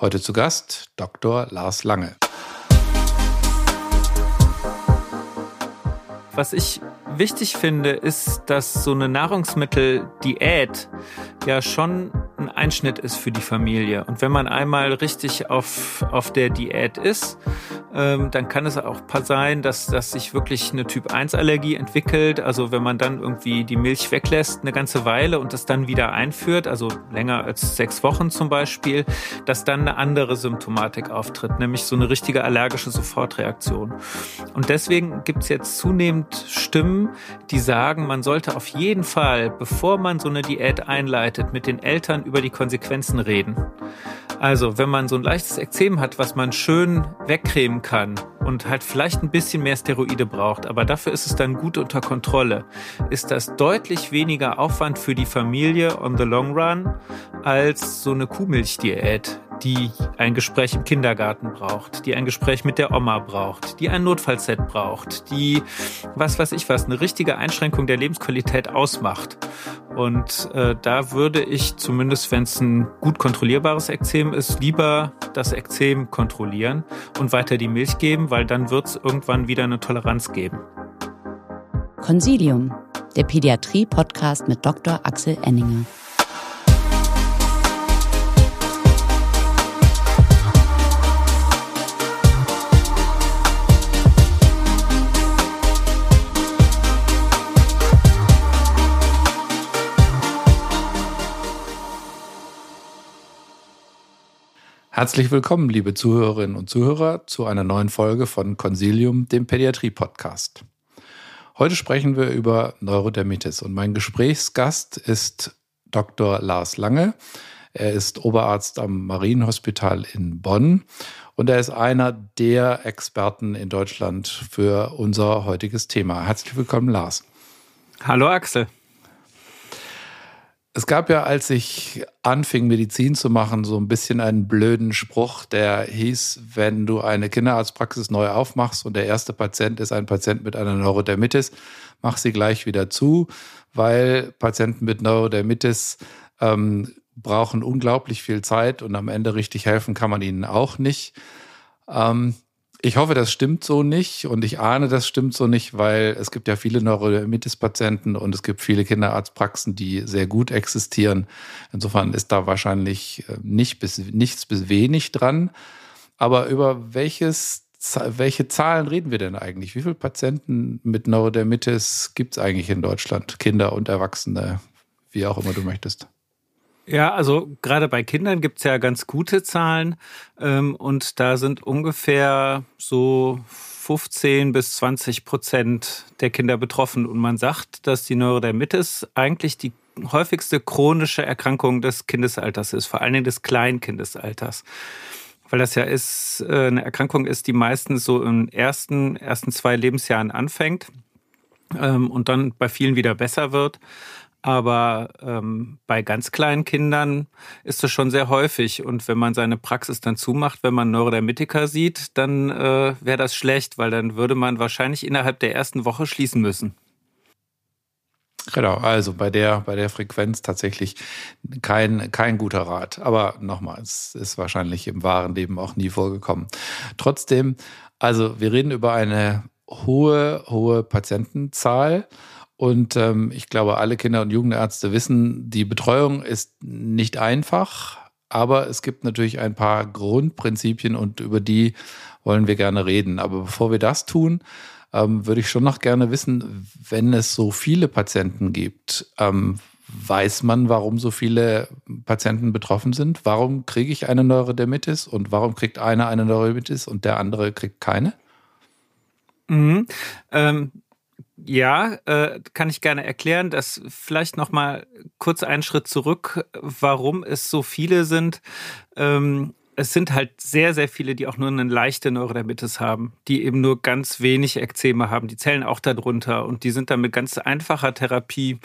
Heute zu Gast Dr. Lars Lange. Was ich wichtig finde, ist, dass so eine Nahrungsmitteldiät ja schon ein Einschnitt ist für die Familie. Und wenn man einmal richtig auf, auf der Diät ist, ähm, dann kann es auch sein, dass, dass sich wirklich eine Typ-1-Allergie entwickelt. Also wenn man dann irgendwie die Milch weglässt eine ganze Weile und das dann wieder einführt, also länger als sechs Wochen zum Beispiel, dass dann eine andere Symptomatik auftritt, nämlich so eine richtige allergische Sofortreaktion. Und deswegen gibt es jetzt zunehmend Stimmen, die sagen, man sollte auf jeden Fall, bevor man so eine Diät einleitet, mit den Eltern über die Konsequenzen reden. Also, wenn man so ein leichtes Ekzem hat, was man schön wegcremen kann und halt vielleicht ein bisschen mehr Steroide braucht, aber dafür ist es dann gut unter Kontrolle, ist das deutlich weniger Aufwand für die Familie on the long run als so eine Kuhmilchdiät, die ein Gespräch im Kindergarten braucht, die ein Gespräch mit der Oma braucht, die ein Notfallset braucht, die was weiß ich was, eine richtige Einschränkung der Lebensqualität ausmacht. Und äh, da würde ich zumindest, wenn es ein gut kontrollierbares Ekzem ist, lieber das Ekzem kontrollieren und weiter die Milch geben, weil dann wird es irgendwann wieder eine Toleranz geben. Consilium, der Pädiatrie-Podcast mit Dr. Axel Enninger. Herzlich willkommen, liebe Zuhörerinnen und Zuhörer, zu einer neuen Folge von Consilium, dem Pädiatrie-Podcast. Heute sprechen wir über Neurodermitis und mein Gesprächsgast ist Dr. Lars Lange. Er ist Oberarzt am Marienhospital in Bonn und er ist einer der Experten in Deutschland für unser heutiges Thema. Herzlich willkommen, Lars. Hallo Axel. Es gab ja, als ich anfing, Medizin zu machen, so ein bisschen einen blöden Spruch, der hieß, wenn du eine Kinderarztpraxis neu aufmachst und der erste Patient ist ein Patient mit einer Neurodermitis, mach sie gleich wieder zu, weil Patienten mit Neurodermitis ähm, brauchen unglaublich viel Zeit und am Ende richtig helfen kann man ihnen auch nicht. Ähm, ich hoffe, das stimmt so nicht und ich ahne, das stimmt so nicht, weil es gibt ja viele Neurodermitis-Patienten und es gibt viele Kinderarztpraxen, die sehr gut existieren. Insofern ist da wahrscheinlich äh, nicht bis, nichts bis wenig dran. Aber über welches, welche Zahlen reden wir denn eigentlich? Wie viele Patienten mit Neurodermitis gibt es eigentlich in Deutschland? Kinder und Erwachsene, wie auch immer du möchtest. Ja, also gerade bei Kindern gibt's ja ganz gute Zahlen ähm, und da sind ungefähr so 15 bis 20 Prozent der Kinder betroffen. Und man sagt, dass die Neurodermitis eigentlich die häufigste chronische Erkrankung des Kindesalters ist, vor allen Dingen des Kleinkindesalters. Weil das ja ist, äh, eine Erkrankung ist, die meistens so in ersten, ersten zwei Lebensjahren anfängt ähm, und dann bei vielen wieder besser wird. Aber ähm, bei ganz kleinen Kindern ist das schon sehr häufig. Und wenn man seine Praxis dann zumacht, wenn man Neurodermitiker sieht, dann äh, wäre das schlecht, weil dann würde man wahrscheinlich innerhalb der ersten Woche schließen müssen. Genau, also bei der, bei der Frequenz tatsächlich kein, kein guter Rat. Aber nochmal, es ist wahrscheinlich im wahren Leben auch nie vorgekommen. Trotzdem, also wir reden über eine hohe, hohe Patientenzahl. Und ähm, ich glaube, alle Kinder- und Jugendärzte wissen, die Betreuung ist nicht einfach, aber es gibt natürlich ein paar Grundprinzipien und über die wollen wir gerne reden. Aber bevor wir das tun, ähm, würde ich schon noch gerne wissen, wenn es so viele Patienten gibt, ähm, weiß man, warum so viele Patienten betroffen sind? Warum kriege ich eine Neurodermitis und warum kriegt einer eine Neurodermitis und der andere kriegt keine? Mhm. Ähm, ja, äh, kann ich gerne erklären. Das vielleicht noch mal kurz einen Schritt zurück, warum es so viele sind. Ähm, es sind halt sehr, sehr viele, die auch nur eine leichte Neurodermitis haben, die eben nur ganz wenig Ekzeme haben. Die zählen auch darunter und die sind dann mit ganz einfacher Therapie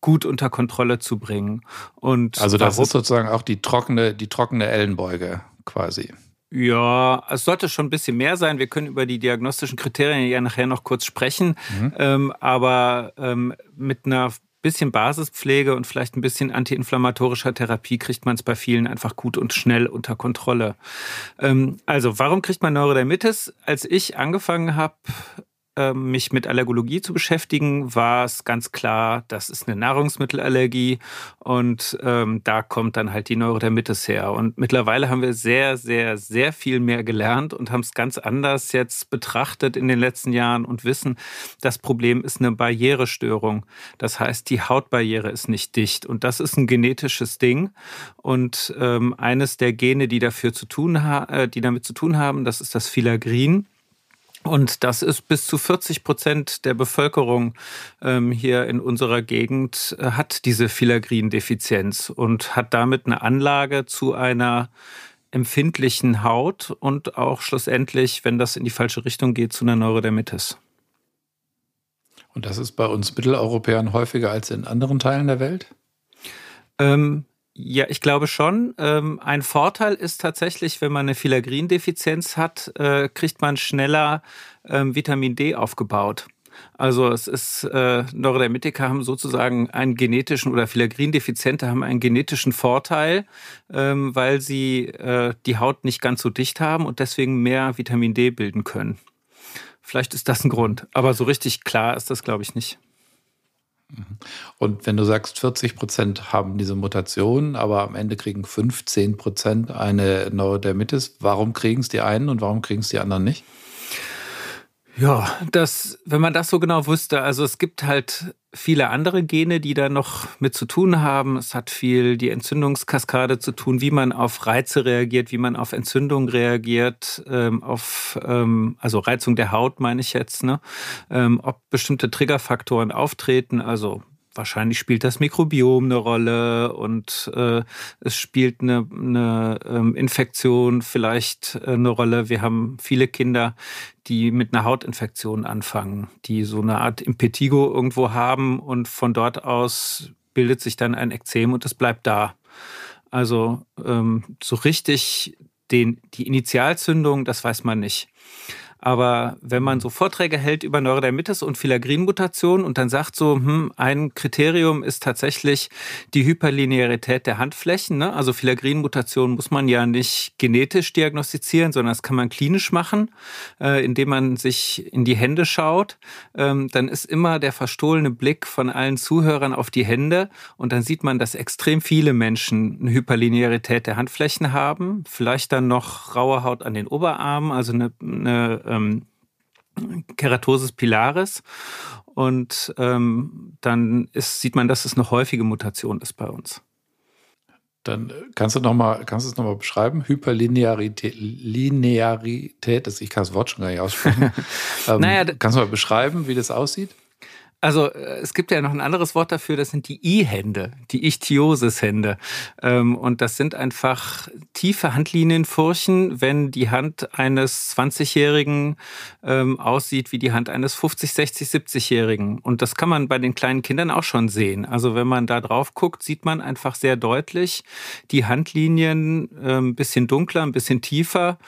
gut unter Kontrolle zu bringen. Und also das ist sozusagen auch die trockene, die trockene Ellenbeuge quasi. Ja, es sollte schon ein bisschen mehr sein. Wir können über die diagnostischen Kriterien ja nachher noch kurz sprechen. Mhm. Ähm, aber ähm, mit einer bisschen Basispflege und vielleicht ein bisschen antiinflammatorischer Therapie kriegt man es bei vielen einfach gut und schnell unter Kontrolle. Ähm, also, warum kriegt man Neurodermitis? Als ich angefangen habe, mich mit Allergologie zu beschäftigen, war es ganz klar, das ist eine Nahrungsmittelallergie und ähm, da kommt dann halt die Neurodermitis her. Und mittlerweile haben wir sehr, sehr, sehr viel mehr gelernt und haben es ganz anders jetzt betrachtet in den letzten Jahren und wissen, das Problem ist eine Barrierestörung. Das heißt, die Hautbarriere ist nicht dicht und das ist ein genetisches Ding. Und ähm, eines der Gene, die dafür zu tun, äh, die damit zu tun haben, das ist das Filagrin. Und das ist bis zu 40 Prozent der Bevölkerung ähm, hier in unserer Gegend äh, hat diese Filagrin-Defizienz und hat damit eine Anlage zu einer empfindlichen Haut und auch schlussendlich, wenn das in die falsche Richtung geht, zu einer Neurodermitis. Und das ist bei uns Mitteleuropäern häufiger als in anderen Teilen der Welt? Ähm, ja, ich glaube schon. Ähm, ein Vorteil ist tatsächlich, wenn man eine Filagrindefizienz hat, äh, kriegt man schneller ähm, Vitamin D aufgebaut. Also es ist, äh, Neurodermitiker haben sozusagen einen genetischen oder Filagrindefizente haben einen genetischen Vorteil, ähm, weil sie äh, die Haut nicht ganz so dicht haben und deswegen mehr Vitamin D bilden können. Vielleicht ist das ein Grund, aber so richtig klar ist das, glaube ich, nicht. Und wenn du sagst, 40 Prozent haben diese Mutation, aber am Ende kriegen 15 Prozent eine Neurodermitis, warum kriegen es die einen und warum kriegen es die anderen nicht? Ja, das, wenn man das so genau wüsste, also es gibt halt viele andere Gene, die da noch mit zu tun haben. Es hat viel die Entzündungskaskade zu tun, wie man auf Reize reagiert, wie man auf Entzündung reagiert, ähm, auf ähm, also Reizung der Haut meine ich jetzt, ne? Ähm, ob bestimmte Triggerfaktoren auftreten, also wahrscheinlich spielt das Mikrobiom eine Rolle und äh, es spielt eine, eine ähm, Infektion vielleicht äh, eine Rolle. Wir haben viele Kinder, die mit einer Hautinfektion anfangen, die so eine Art Impetigo irgendwo haben und von dort aus bildet sich dann ein Ekzem und es bleibt da. Also ähm, so richtig den, die Initialzündung, das weiß man nicht. Aber wenn man so Vorträge hält über Neurodermitis und Filagrin-Mutation und dann sagt so, hm, ein Kriterium ist tatsächlich die Hyperlinearität der Handflächen. Ne? Also Filagrin-Mutation muss man ja nicht genetisch diagnostizieren, sondern das kann man klinisch machen, äh, indem man sich in die Hände schaut. Ähm, dann ist immer der verstohlene Blick von allen Zuhörern auf die Hände und dann sieht man, dass extrem viele Menschen eine Hyperlinearität der Handflächen haben. Vielleicht dann noch raue Haut an den Oberarmen, also eine, eine ähm, Keratosis pilaris. Und ähm, dann ist, sieht man, dass es eine häufige Mutation ist bei uns. Dann kannst du noch mal, kannst du es nochmal beschreiben? Hyperlinearität, Linearität, ich kann das Wort schon gar nicht aussprechen. ähm, naja, kannst du mal beschreiben, wie das aussieht? Also äh, es gibt ja noch ein anderes Wort dafür, das sind die I-Hände, die Ichthyosis-Hände. Ähm, und das sind einfach tiefe Handlinienfurchen, wenn die Hand eines 20-Jährigen ähm, aussieht wie die Hand eines 50, 60, 70-Jährigen. Und das kann man bei den kleinen Kindern auch schon sehen. Also wenn man da drauf guckt, sieht man einfach sehr deutlich die Handlinien ein ähm, bisschen dunkler, ein bisschen tiefer.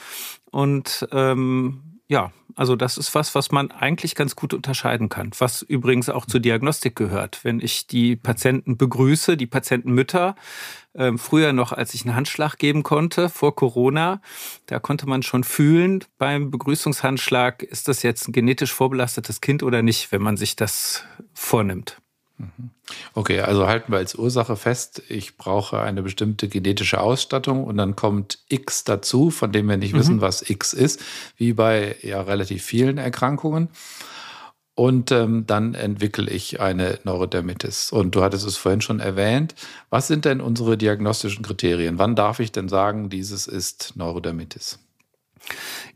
Und ähm, ja, also das ist was, was man eigentlich ganz gut unterscheiden kann, was übrigens auch zur Diagnostik gehört. Wenn ich die Patienten begrüße, die Patientenmütter, äh, früher noch, als ich einen Handschlag geben konnte, vor Corona, da konnte man schon fühlen beim Begrüßungshandschlag, ist das jetzt ein genetisch vorbelastetes Kind oder nicht, wenn man sich das vornimmt. Okay, also halten wir als Ursache fest, ich brauche eine bestimmte genetische Ausstattung und dann kommt X dazu, von dem wir nicht mhm. wissen, was X ist, wie bei ja relativ vielen Erkrankungen. Und ähm, dann entwickle ich eine Neurodermitis. Und du hattest es vorhin schon erwähnt. Was sind denn unsere diagnostischen Kriterien? Wann darf ich denn sagen, dieses ist Neurodermitis?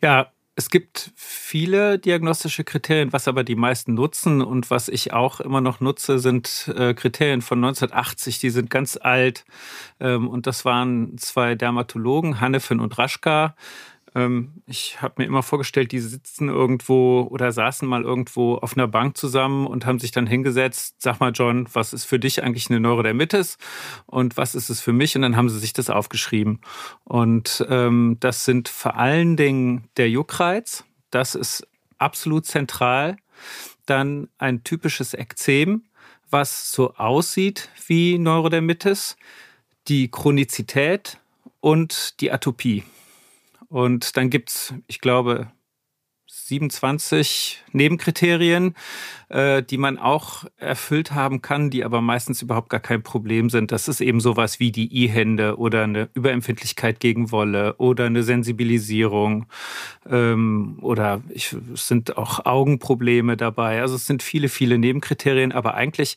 Ja, es gibt viele diagnostische Kriterien, was aber die meisten nutzen und was ich auch immer noch nutze, sind äh, Kriterien von 1980. Die sind ganz alt ähm, und das waren zwei Dermatologen, Hannefin und Raschka. Ähm, ich habe mir immer vorgestellt, die sitzen irgendwo oder saßen mal irgendwo auf einer Bank zusammen und haben sich dann hingesetzt. Sag mal, John, was ist für dich eigentlich eine Neurodermitis und was ist es für mich? Und dann haben sie sich das aufgeschrieben. Und ähm, das sind vor allen Dingen der Juckreiz. Das ist absolut zentral. Dann ein typisches Ekzem was so aussieht wie Neurodermitis, die Chronizität und die Atopie. Und dann gibt es, ich glaube, 27 Nebenkriterien, äh, die man auch erfüllt haben kann, die aber meistens überhaupt gar kein Problem sind. Das ist eben sowas wie die I-Hände oder eine Überempfindlichkeit gegen Wolle oder eine Sensibilisierung ähm, oder ich, es sind auch Augenprobleme dabei. Also es sind viele, viele Nebenkriterien, aber eigentlich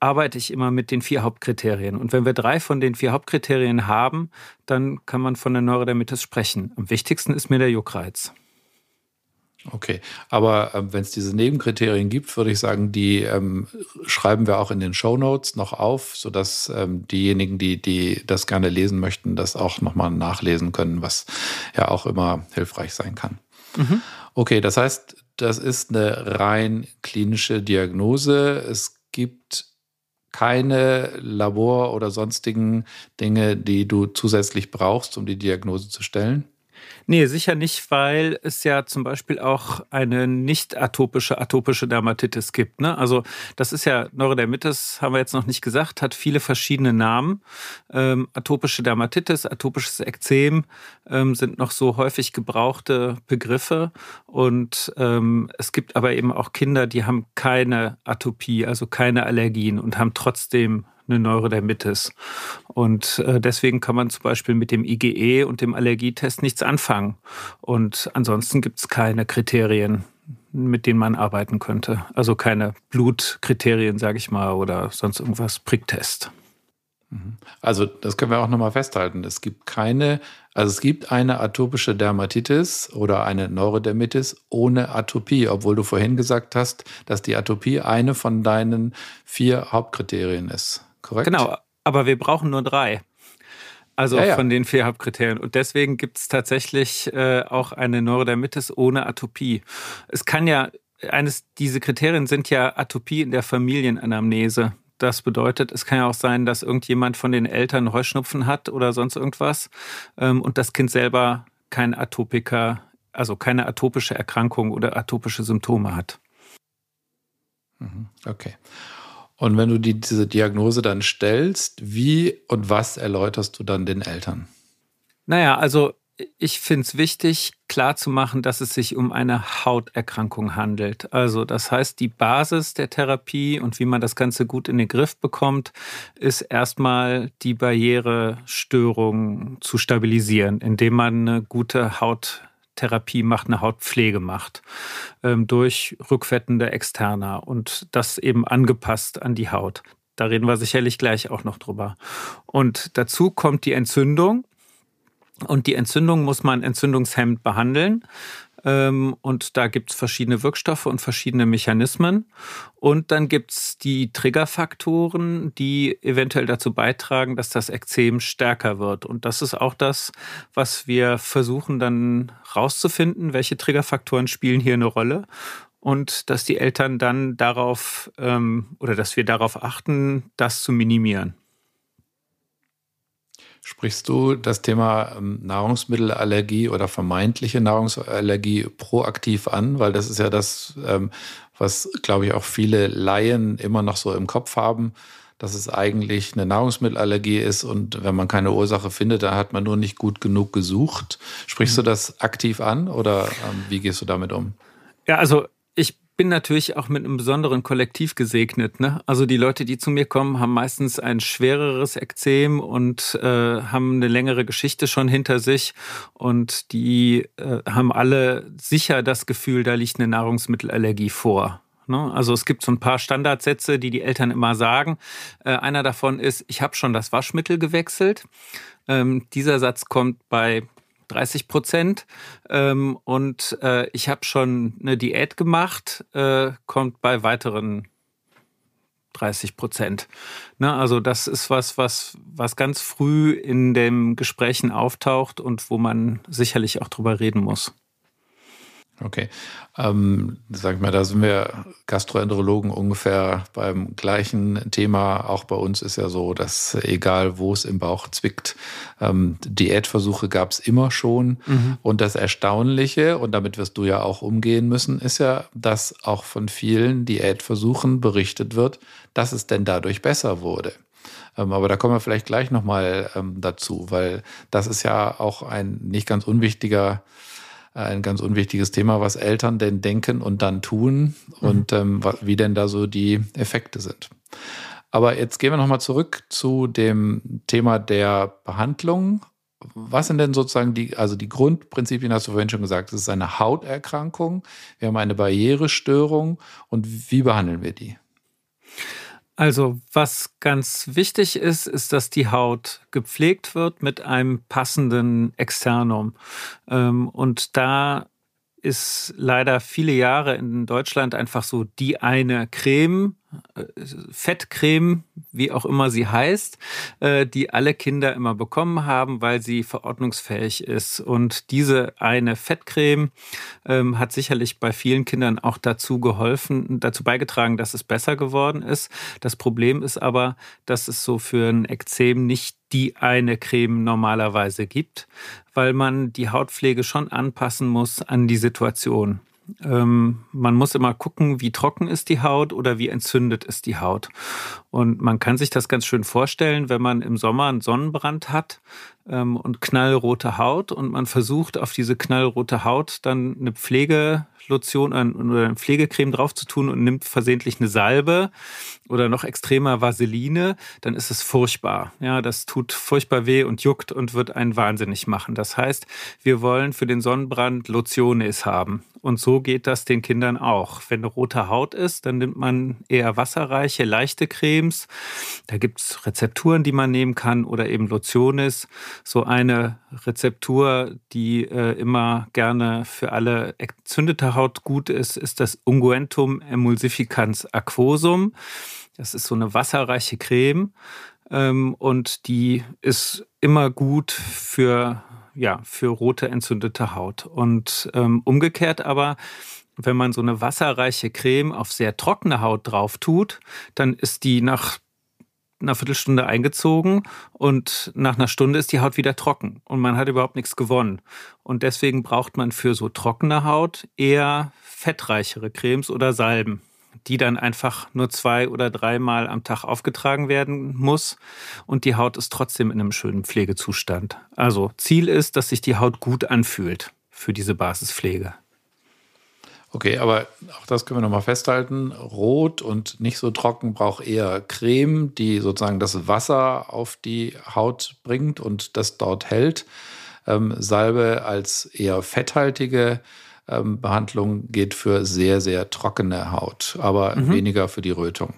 arbeite ich immer mit den vier Hauptkriterien. Und wenn wir drei von den vier Hauptkriterien haben, dann kann man von der Neurodermitis sprechen. Am wichtigsten ist mir der Juckreiz. Okay, aber äh, wenn es diese Nebenkriterien gibt, würde ich sagen, die ähm, schreiben wir auch in den Show Notes noch auf, sodass ähm, diejenigen, die, die das gerne lesen möchten, das auch nochmal nachlesen können, was ja auch immer hilfreich sein kann. Mhm. Okay, das heißt, das ist eine rein klinische Diagnose. Es gibt keine Labor- oder sonstigen Dinge, die du zusätzlich brauchst, um die Diagnose zu stellen? Nee, sicher nicht, weil es ja zum Beispiel auch eine nicht atopische, atopische Dermatitis gibt. Ne? Also das ist ja Neurodermitis, haben wir jetzt noch nicht gesagt, hat viele verschiedene Namen. Ähm, atopische Dermatitis, atopisches Ekzem ähm, sind noch so häufig gebrauchte Begriffe. Und ähm, es gibt aber eben auch Kinder, die haben keine Atopie, also keine Allergien und haben trotzdem eine Neurodermitis. Und äh, deswegen kann man zum Beispiel mit dem IgE und dem Allergietest nichts anfangen. Und ansonsten gibt es keine Kriterien, mit denen man arbeiten könnte. Also keine Blutkriterien, sage ich mal, oder sonst irgendwas, Pricktest. Mhm. Also das können wir auch nochmal festhalten. Es gibt keine, also es gibt eine atopische Dermatitis oder eine Neurodermitis ohne Atopie, obwohl du vorhin gesagt hast, dass die Atopie eine von deinen vier Hauptkriterien ist korrekt? Genau, aber wir brauchen nur drei. Also ja, ja. von den vier Hauptkriterien. Und deswegen gibt es tatsächlich äh, auch eine Neurodermitis ohne Atopie. Es kann ja, eines, diese Kriterien sind ja Atopie in der Familienanamnese. Das bedeutet, es kann ja auch sein, dass irgendjemand von den Eltern Heuschnupfen hat oder sonst irgendwas ähm, und das Kind selber kein Atopiker, also keine atopische Erkrankung oder atopische Symptome hat. Mhm. Okay. Und wenn du die, diese Diagnose dann stellst, wie und was erläuterst du dann den Eltern? Naja, also ich finde es wichtig, klarzumachen, dass es sich um eine Hauterkrankung handelt. Also das heißt, die Basis der Therapie und wie man das Ganze gut in den Griff bekommt, ist erstmal die Barrierestörung zu stabilisieren, indem man eine gute Haut Therapie macht, eine Hautpflege macht, ähm, durch rückfettende Externa und das eben angepasst an die Haut. Da reden wir sicherlich gleich auch noch drüber. Und dazu kommt die Entzündung. Und die Entzündung muss man entzündungshemmend behandeln. Ähm, und da gibt es verschiedene Wirkstoffe und verschiedene Mechanismen. Und dann gibt es die Triggerfaktoren, die eventuell dazu beitragen, dass das Ekzem stärker wird. Und das ist auch das, was wir versuchen dann rauszufinden, welche Triggerfaktoren spielen hier eine Rolle und dass die Eltern dann darauf ähm, oder dass wir darauf achten, das zu minimieren. Sprichst du das Thema ähm, Nahrungsmittelallergie oder vermeintliche Nahrungsallergie proaktiv an? Weil das ist ja das, ähm, was, glaube ich, auch viele Laien immer noch so im Kopf haben, dass es eigentlich eine Nahrungsmittelallergie ist und wenn man keine Ursache findet, dann hat man nur nicht gut genug gesucht. Sprichst du mhm. das aktiv an oder ähm, wie gehst du damit um? Ja, also bin natürlich auch mit einem besonderen Kollektiv gesegnet. Ne? Also die Leute, die zu mir kommen, haben meistens ein schwereres Ekzem und äh, haben eine längere Geschichte schon hinter sich und die äh, haben alle sicher das Gefühl, da liegt eine Nahrungsmittelallergie vor. Ne? Also es gibt so ein paar Standardsätze, die die Eltern immer sagen. Äh, einer davon ist, ich habe schon das Waschmittel gewechselt. Ähm, dieser Satz kommt bei 30 Prozent. Ähm, und äh, ich habe schon eine Diät gemacht, äh, kommt bei weiteren 30 Prozent. Ne, also das ist was, was, was ganz früh in den Gesprächen auftaucht und wo man sicherlich auch drüber reden muss. Okay. Ähm, sag mal, da sind wir Gastroenterologen ungefähr beim gleichen Thema. Auch bei uns ist ja so, dass egal wo es im Bauch zwickt, ähm, Diätversuche gab es immer schon. Mhm. Und das Erstaunliche, und damit wirst du ja auch umgehen müssen, ist ja, dass auch von vielen Diätversuchen berichtet wird, dass es denn dadurch besser wurde. Ähm, aber da kommen wir vielleicht gleich nochmal ähm, dazu, weil das ist ja auch ein nicht ganz unwichtiger ein ganz unwichtiges Thema, was Eltern denn denken und dann tun mhm. und ähm, wie denn da so die Effekte sind. Aber jetzt gehen wir nochmal zurück zu dem Thema der Behandlung. Was sind denn sozusagen die, also die Grundprinzipien, hast du vorhin schon gesagt, es ist eine Hauterkrankung, wir haben eine Barrierestörung und wie behandeln wir die? Also was ganz wichtig ist, ist, dass die Haut gepflegt wird mit einem passenden Externum. Ähm, und da ist leider viele Jahre in Deutschland einfach so die eine Creme, Fettcreme, wie auch immer sie heißt, äh, die alle Kinder immer bekommen haben, weil sie verordnungsfähig ist. Und diese eine Fettcreme ähm, hat sicherlich bei vielen Kindern auch dazu geholfen, dazu beigetragen, dass es besser geworden ist. Das Problem ist aber, dass es so für ein Ekzem nicht die eine Creme normalerweise gibt, weil man die Hautpflege schon anpassen muss an die Situation. Ähm, man muss immer gucken, wie trocken ist die Haut oder wie entzündet ist die Haut. Und man kann sich das ganz schön vorstellen, wenn man im Sommer einen Sonnenbrand hat ähm, und knallrote Haut und man versucht auf diese knallrote Haut dann eine Pflegelotion oder eine Pflegecreme drauf zu tun und nimmt versehentlich eine Salbe oder noch extremer Vaseline, dann ist es furchtbar. Ja, das tut furchtbar weh und juckt und wird einen wahnsinnig machen. Das heißt, wir wollen für den Sonnenbrand Lotiones haben. Und so geht das den Kindern auch. Wenn eine rote Haut ist, dann nimmt man eher wasserreiche, leichte Cremes. Da gibt's Rezepturen, die man nehmen kann oder eben Lotiones. So eine Rezeptur, die äh, immer gerne für alle entzündete Haut gut ist, ist das Unguentum emulsificans aquosum. Das ist so eine wasserreiche Creme ähm, und die ist immer gut für ja, für rote entzündete Haut. Und ähm, umgekehrt aber, wenn man so eine wasserreiche Creme auf sehr trockene Haut drauf tut, dann ist die nach einer Viertelstunde eingezogen und nach einer Stunde ist die Haut wieder trocken und man hat überhaupt nichts gewonnen. Und deswegen braucht man für so trockene Haut eher fettreichere Cremes oder Salben die dann einfach nur zwei oder dreimal am Tag aufgetragen werden muss und die Haut ist trotzdem in einem schönen Pflegezustand. Also Ziel ist, dass sich die Haut gut anfühlt für diese Basispflege. Okay, aber auch das können wir nochmal festhalten. Rot und nicht so trocken braucht eher Creme, die sozusagen das Wasser auf die Haut bringt und das dort hält. Ähm, Salbe als eher fetthaltige ähm, Behandlung geht für sehr, sehr trockene Haut, aber mhm. weniger für die Rötung.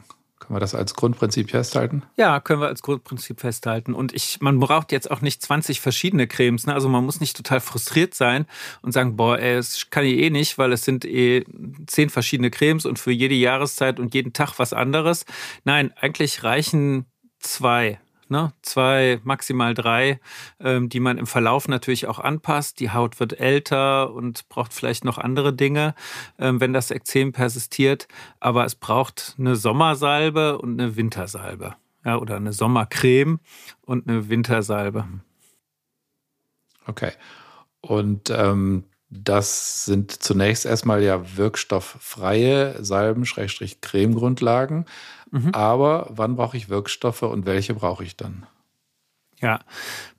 Können wir das als Grundprinzip festhalten? Ja, können wir als Grundprinzip festhalten. Und ich, man braucht jetzt auch nicht 20 verschiedene Cremes. Ne? Also man muss nicht total frustriert sein und sagen, boah, ey, das kann ich eh nicht, weil es sind eh zehn verschiedene Cremes und für jede Jahreszeit und jeden Tag was anderes. Nein, eigentlich reichen zwei ne? zwei, maximal drei, ähm, die man im Verlauf natürlich auch anpasst. Die Haut wird älter und braucht vielleicht noch andere Dinge, ähm, wenn das Ekzem persistiert. Aber es braucht eine Sommersalbe und eine Wintersalbe. Ja, oder eine Sommercreme und eine Wintersalbe. Okay. Und ähm, das sind zunächst erstmal ja wirkstofffreie Salben, Schrägstrich Cremegrundlagen. Mhm. Aber wann brauche ich Wirkstoffe und welche brauche ich dann? Ja,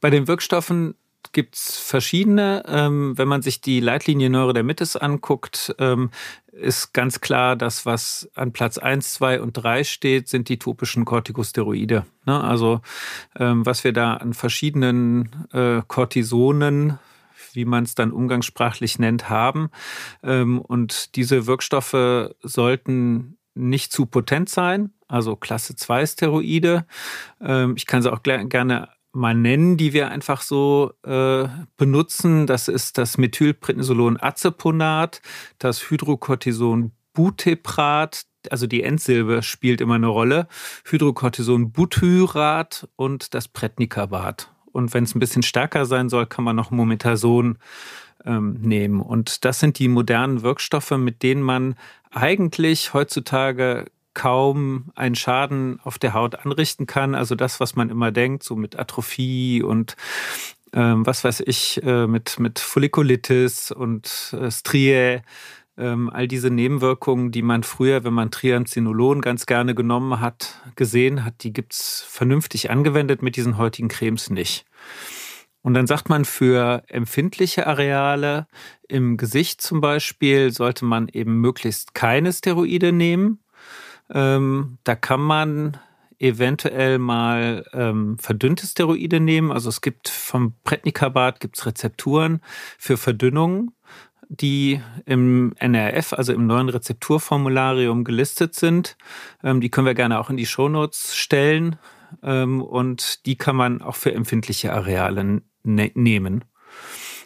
bei den Wirkstoffen gibt es verschiedene. Ähm, wenn man sich die Leitlinie Neurodermitis anguckt, ähm, ist ganz klar, dass was an Platz 1, 2 und 3 steht, sind die topischen Corticosteroide. Ne? Also ähm, was wir da an verschiedenen äh, Cortisonen wie man es dann umgangssprachlich nennt, haben. Ähm, und diese Wirkstoffe sollten nicht zu potent sein, also Klasse 2 Steroide. Ähm, ich kann sie auch gerne mal nennen, die wir einfach so äh, benutzen. Das ist das Methylprednisolon Aceponat, das Hydrocortison Buteprat, also die Endsilbe spielt immer eine Rolle, Hydrocortison Butyrat und das Prednicabat. Und wenn es ein bisschen stärker sein soll, kann man noch Mometason ähm, nehmen. Und das sind die modernen Wirkstoffe, mit denen man eigentlich heutzutage kaum einen Schaden auf der Haut anrichten kann. Also das, was man immer denkt, so mit Atrophie und ähm, was weiß ich, äh, mit, mit Follikulitis und äh, Striae, ähm, all diese Nebenwirkungen, die man früher, wenn man Triancinolon ganz gerne genommen hat, gesehen hat, die gibt's vernünftig angewendet mit diesen heutigen Cremes nicht. Und dann sagt man, für empfindliche Areale im Gesicht zum Beispiel sollte man eben möglichst keine Steroide nehmen. Ähm, da kann man eventuell mal ähm, verdünnte Steroide nehmen. Also es gibt vom Prednikabat gibt's Rezepturen für Verdünnung, die im NRF, also im neuen Rezepturformularium gelistet sind. Ähm, die können wir gerne auch in die Shownotes stellen. Ähm, und die kann man auch für empfindliche Areale ne nehmen.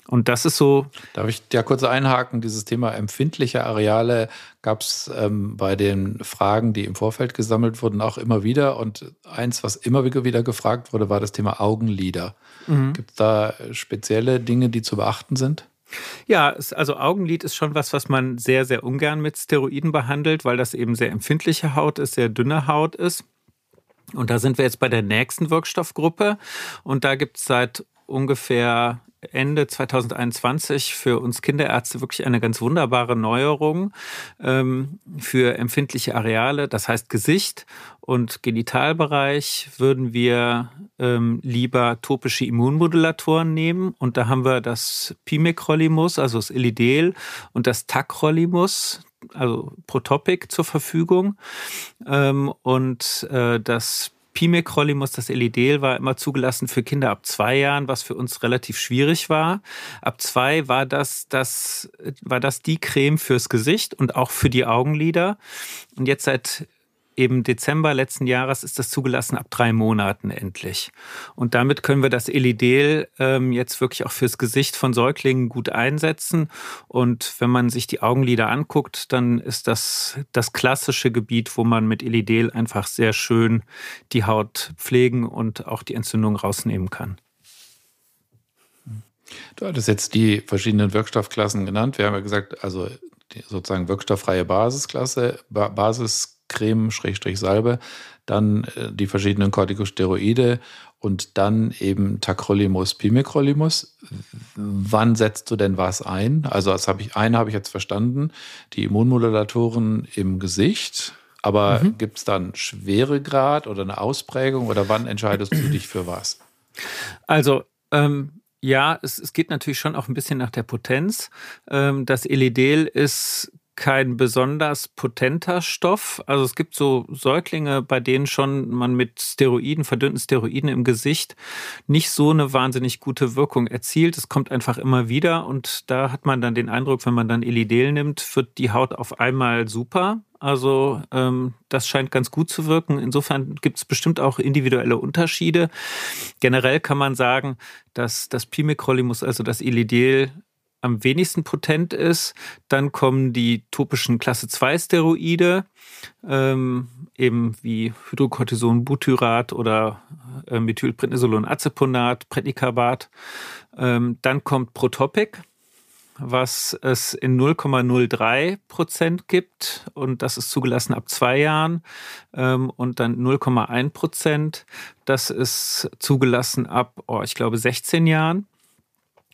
Und das ist so. Darf ich ja kurz einhaken? Dieses Thema empfindliche Areale gab es ähm, bei den Fragen, die im Vorfeld gesammelt wurden, auch immer wieder. Und eins, was immer wieder gefragt wurde, war das Thema Augenlider. Mhm. Gibt es da spezielle Dinge, die zu beachten sind? Ja, also Augenlid ist schon was, was man sehr, sehr ungern mit Steroiden behandelt, weil das eben sehr empfindliche Haut ist, sehr dünne Haut ist. Und da sind wir jetzt bei der nächsten Wirkstoffgruppe. Und da gibt es seit ungefähr Ende 2021 für uns Kinderärzte wirklich eine ganz wunderbare Neuerung ähm, für empfindliche Areale, das heißt Gesicht und Genitalbereich würden wir ähm, lieber topische Immunmodulatoren nehmen. Und da haben wir das Pimecrolimus, also das Elidel und das Tacrolimus, also Protopic zur Verfügung. Ähm, und äh, das Pimecrolimus, das Elidel, war immer zugelassen für Kinder ab zwei Jahren, was für uns relativ schwierig war. Ab zwei war das, das, war das die Creme fürs Gesicht und auch für die Augenlider. Und jetzt seit eben Dezember letzten Jahres ist das zugelassen ab drei Monaten endlich. Und damit können wir das Elidel ähm, jetzt wirklich auch fürs Gesicht von Säuglingen gut einsetzen. Und wenn man sich die Augenlider anguckt, dann ist das das klassische Gebiet, wo man mit Elidel einfach sehr schön die Haut pflegen und auch die Entzündung rausnehmen kann. Du hattest jetzt die verschiedenen Wirkstoffklassen genannt. Wir haben ja gesagt, also sozusagen wirkstofffreie Basisklasse, Basis Creme, Schrägstrich Salbe, dann äh, die verschiedenen Corticosteroide und dann eben Tacrolimus, Pimecrolimus. Wann setzt du denn was ein? Also das habe ich, eine habe ich jetzt verstanden, die Immunmodulatoren im Gesicht. Aber mhm. gibt es dann Schweregrad oder eine Ausprägung oder wann entscheidest du dich für was? Also ähm, ja, es, es, geht natürlich schon auch ein bisschen nach der Potenz. Ähm, das Elidel ist kein besonders potenter Stoff. Also es gibt so Säuglinge, bei denen schon man mit Steroiden, verdünnten Steroiden im Gesicht nicht so eine wahnsinnig gute Wirkung erzielt. Es kommt einfach immer wieder und da hat man dann den Eindruck, wenn man dann Elidel nimmt, wird die Haut auf einmal super. Also ähm, das scheint ganz gut zu wirken. Insofern gibt es bestimmt auch individuelle Unterschiede. Generell kann man sagen, dass das Pimecrolimus, also das Elidel, am wenigsten potent ist. Dann kommen die topischen Klasse 2 Steroide, ähm, eben wie Hydrocortison, Butyrat oder äh, Methylprednisolon, Aceponat, Prednicabat. Ähm, dann kommt Protopic, was es in 0,03 Prozent gibt und das ist zugelassen ab zwei Jahren ähm, und dann 0,1 Prozent, das ist zugelassen ab, oh, ich glaube, 16 Jahren.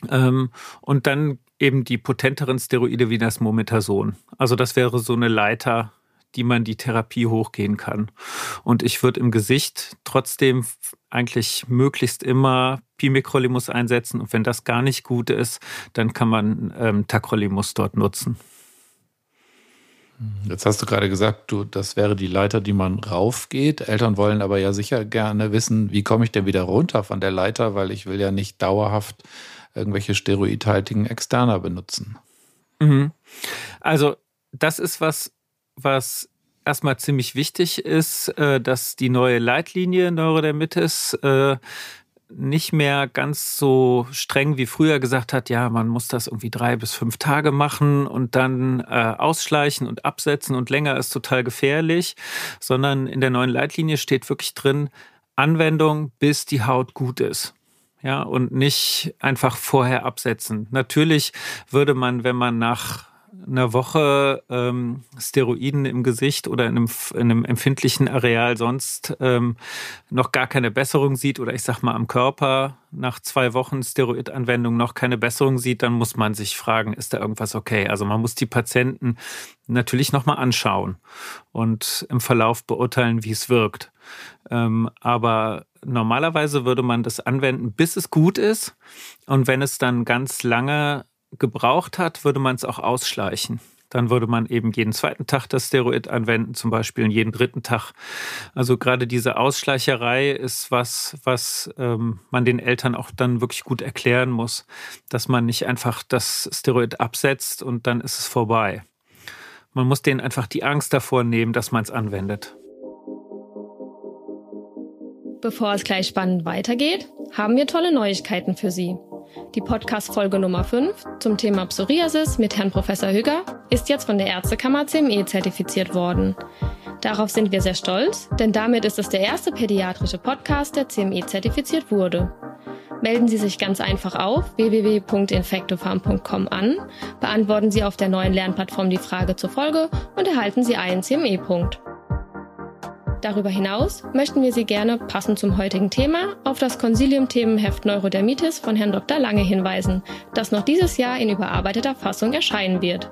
Ähm, und dann eben die potenteren Steroide wie das Mometason. Also das wäre so eine Leiter, die man die Therapie hochgehen kann. Und ich würde im Gesicht trotzdem eigentlich möglichst immer Pimecrolimus einsetzen. Und wenn das gar nicht gut ist, dann kann man ähm, Tacrolimus dort nutzen. Jetzt hast du gerade gesagt, du, das wäre die Leiter, die man raufgeht. Eltern wollen aber ja sicher gerne wissen, wie komme ich denn wieder runter von der Leiter, weil ich will ja nicht dauerhaft irgendwelche steroidhaltigen Externer benutzen. Mhm. Also das ist was, was erstmal ziemlich wichtig ist, äh, dass die neue Leitlinie Neurodermitis äh, nicht mehr ganz so streng wie früher gesagt hat, ja, man muss das irgendwie drei bis fünf Tage machen und dann äh, ausschleichen und absetzen und länger ist total gefährlich, sondern in der neuen Leitlinie steht wirklich drin, Anwendung, bis die Haut gut ist. Ja, und nicht einfach vorher absetzen. Natürlich würde man, wenn man nach einer Woche ähm, Steroiden im Gesicht oder in einem, in einem empfindlichen Areal sonst ähm, noch gar keine Besserung sieht oder ich sag mal am Körper nach zwei Wochen Steroidanwendung noch keine Besserung sieht, dann muss man sich fragen, ist da irgendwas okay? Also man muss die Patienten natürlich nochmal anschauen und im Verlauf beurteilen, wie es wirkt. Ähm, aber normalerweise würde man das anwenden, bis es gut ist. Und wenn es dann ganz lange gebraucht hat, würde man es auch ausschleichen. Dann würde man eben jeden zweiten Tag das Steroid anwenden, zum Beispiel jeden dritten Tag. Also gerade diese Ausschleicherei ist was, was ähm, man den Eltern auch dann wirklich gut erklären muss, dass man nicht einfach das Steroid absetzt und dann ist es vorbei. Man muss denen einfach die Angst davor nehmen, dass man es anwendet. Bevor es gleich spannend weitergeht, haben wir tolle Neuigkeiten für Sie. Die Podcast-Folge Nummer 5 zum Thema Psoriasis mit Herrn Professor Hüger ist jetzt von der Ärztekammer CME zertifiziert worden. Darauf sind wir sehr stolz, denn damit ist es der erste pädiatrische Podcast, der CME zertifiziert wurde. Melden Sie sich ganz einfach auf www.infectofarm.com an, beantworten Sie auf der neuen Lernplattform die Frage zur Folge und erhalten Sie einen CME-Punkt. Darüber hinaus möchten wir Sie gerne, passend zum heutigen Thema, auf das Konsilium-Themenheft Neurodermitis von Herrn Dr. Lange hinweisen, das noch dieses Jahr in überarbeiteter Fassung erscheinen wird.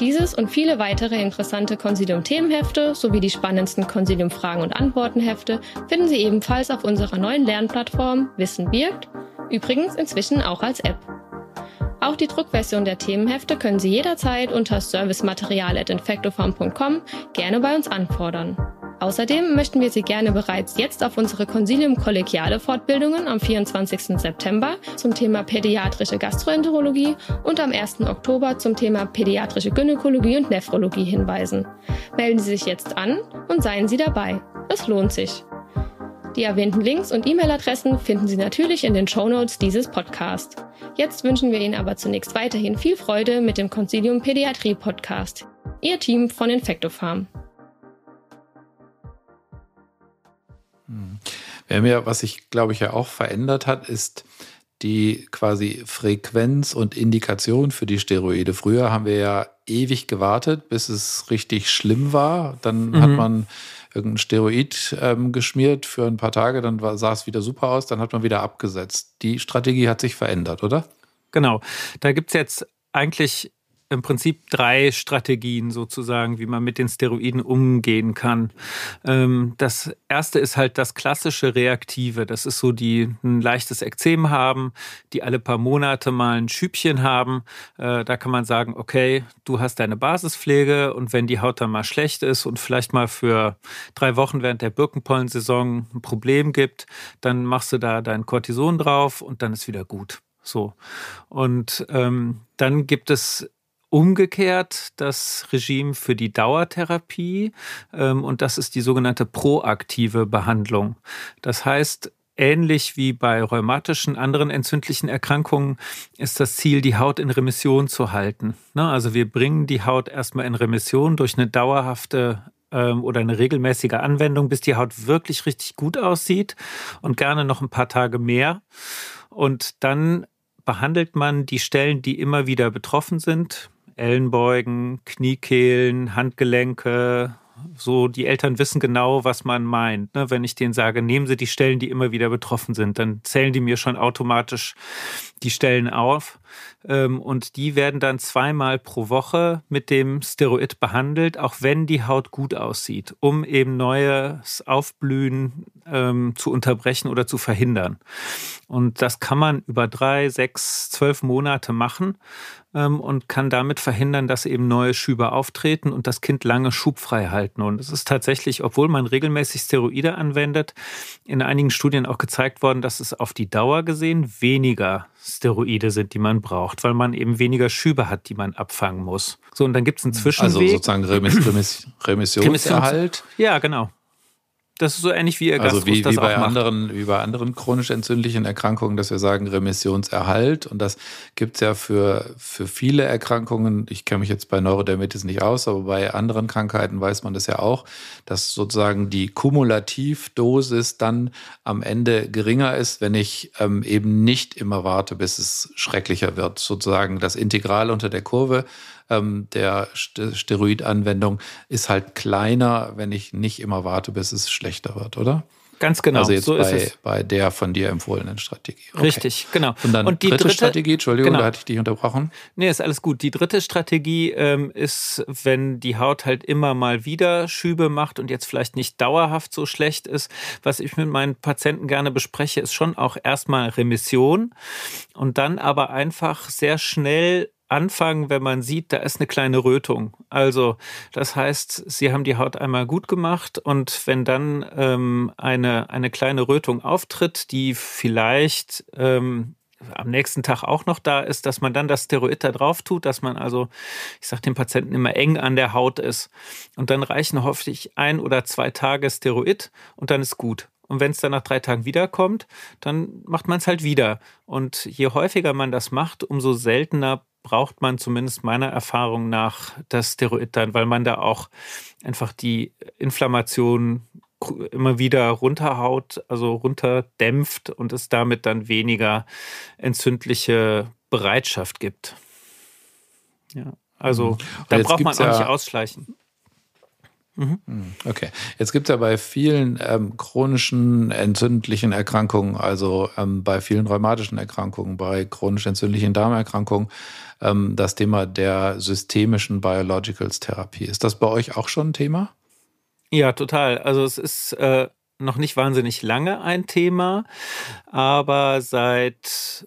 Dieses und viele weitere interessante Konsilium-Themenhefte sowie die spannendsten Konsilium-Fragen- und Antwortenhefte finden Sie ebenfalls auf unserer neuen Lernplattform Wissen birgt, übrigens inzwischen auch als App. Auch die Druckversion der Themenhefte können Sie jederzeit unter servicematerial.infectofarm.com gerne bei uns anfordern. Außerdem möchten wir Sie gerne bereits jetzt auf unsere Consilium kollegiale Fortbildungen am 24. September zum Thema pädiatrische Gastroenterologie und am 1. Oktober zum Thema pädiatrische Gynäkologie und Nephrologie hinweisen. Melden Sie sich jetzt an und seien Sie dabei. Es lohnt sich. Die erwähnten Links und E-Mail-Adressen finden Sie natürlich in den Show Notes dieses Podcasts. Jetzt wünschen wir Ihnen aber zunächst weiterhin viel Freude mit dem Consilium Pädiatrie Podcast. Ihr Team von Infectofarm. Hm. Wer mir, was sich, glaube ich, ja auch verändert hat, ist die quasi Frequenz und Indikation für die Steroide. Früher haben wir ja ewig gewartet, bis es richtig schlimm war. Dann mhm. hat man irgendein Steroid ähm, geschmiert für ein paar Tage, dann war, sah es wieder super aus, dann hat man wieder abgesetzt. Die Strategie hat sich verändert, oder? Genau. Da gibt es jetzt eigentlich im Prinzip drei Strategien sozusagen, wie man mit den Steroiden umgehen kann. Ähm, das erste ist halt das klassische Reaktive. Das ist so, die ein leichtes Ekzem haben, die alle paar Monate mal ein Schübchen haben. Äh, da kann man sagen, okay, du hast deine Basispflege und wenn die Haut dann mal schlecht ist und vielleicht mal für drei Wochen während der Birkenpollensaison ein Problem gibt, dann machst du da dein Cortison drauf und dann ist wieder gut. So. Und ähm, dann gibt es umgekehrt das Regime für die Dauertherapie ähm, und das ist die sogenannte proaktive Behandlung. Das heißt, ähnlich wie bei rheumatischen anderen entzündlichen Erkrankungen ist das Ziel, die Haut in Remission zu halten. Ne? Also wir bringen die Haut erstmal in Remission durch eine dauerhafte ähm, oder eine regelmäßige Anwendung, bis die Haut wirklich richtig gut aussieht und gerne noch ein paar Tage mehr. Und dann behandelt man die Stellen, die immer wieder betroffen sind, Ellenbeugen, Kniekehlen, Handgelenke. So, die Eltern wissen genau, was man meint. Ne? Wenn ich denen sage, nehmen Sie die Stellen, die immer wieder betroffen sind, dann zählen die mir schon automatisch die Stellen auf. Ähm, und die werden dann zweimal pro Woche mit dem Steroid behandelt, auch wenn die Haut gut aussieht, um eben neues Aufblühen ähm, zu unterbrechen oder zu verhindern. Und das kann man über drei, sechs, zwölf Monate machen und kann damit verhindern, dass eben neue Schübe auftreten und das Kind lange schubfrei halten. Und es ist tatsächlich, obwohl man regelmäßig Steroide anwendet, in einigen Studien auch gezeigt worden, dass es auf die Dauer gesehen weniger Steroide sind, die man braucht, weil man eben weniger Schübe hat, die man abfangen muss. So, und dann gibt es einen Zwischenweg. Also sozusagen Remis Remis Remissionserhalt. Ja, genau. Das ist so ähnlich wie ihr Also wie, wie bei auch macht. anderen, wie bei anderen chronisch entzündlichen Erkrankungen, dass wir sagen Remissionserhalt. Und das gibt es ja für, für viele Erkrankungen. Ich kenne mich jetzt bei Neurodermitis nicht aus, aber bei anderen Krankheiten weiß man das ja auch, dass sozusagen die Kumulativdosis dann am Ende geringer ist, wenn ich ähm, eben nicht immer warte, bis es schrecklicher wird. Sozusagen das Integral unter der Kurve ähm, der Steroidanwendung ist halt kleiner, wenn ich nicht immer warte, bis es schlechter wird, oder? Ganz genau. Also jetzt so bei, bei der von dir empfohlenen Strategie. Okay. Richtig, genau. Und dann Und die dritte, dritte- Strategie, Entschuldigung, genau. da hatte ich dich unterbrochen. Nee, ist alles gut. Die dritte Strategie ähm, ist, wenn die Haut halt immer mal wieder Schübe macht und jetzt vielleicht nicht dauerhaft so schlecht ist. Was ich mit meinen Patienten gerne bespreche, ist schon auch erstmal Remission und dann aber einfach sehr schnell anfangen, wenn man sieht, da ist eine kleine Rötung. Also das heißt, Sie haben die Haut einmal gut gemacht und wenn dann ähm, eine, eine kleine Rötung auftritt, die vielleicht ähm, am nächsten Tag auch noch da ist, dass man dann das Steroid da drauf tut, dass man also, ich sage den Patienten immer eng an der Haut ist. Und dann reichen hoffentlich ein oder zwei Tage Steroid und dann ist gut. Und wenn es dann nach drei Tagen wiederkommt, dann macht man es halt wieder. Und je häufiger man das macht, umso seltener braucht man zumindest meiner Erfahrung nach das Steroid dann, weil man da auch einfach die Inflammation immer wieder runterhaut, also runterdämpft und es damit dann weniger entzündliche Bereitschaft gibt. Ja, also Mhm. da braucht man auch ja- nicht ausschleichen. Okay. Jetzt gibt es ja bei vielen ähm, chronischen entzündlichen Erkrankungen, also ähm, bei vielen rheumatischen Erkrankungen, bei chronisch entzündlichen Darmerkrankungen, ähm, das Thema der systemischen Biologicals-Therapie. Ist das bei euch auch schon ein Thema? Ja, total. Also es ist äh, noch nicht wahnsinnig lange ein Thema, aber seit,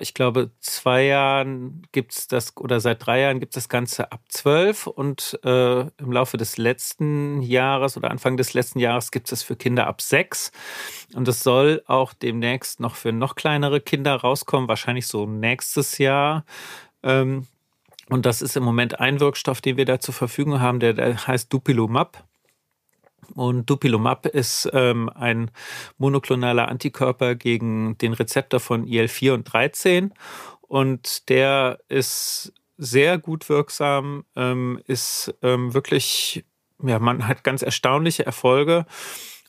ich glaube, zwei Jahren gibt es das, oder seit drei Jahren gibt es das Ganze ab zwölf und äh, im Laufe des letzten Jahres oder Anfang des letzten Jahres gibt es es für Kinder ab sechs. Und es soll auch demnächst noch für noch kleinere Kinder rauskommen, wahrscheinlich so nächstes Jahr. Ähm, und das ist im Moment ein Wirkstoff, den wir da zur Verfügung haben, der, der heißt Dupilumab. Und Dupilumab ist ähm, ein monoklonaler Antikörper gegen den Rezeptor von IL-4 und 13. Und der ist sehr gut wirksam, ähm, ist ähm, wirklich, ja, man hat ganz erstaunliche Erfolge.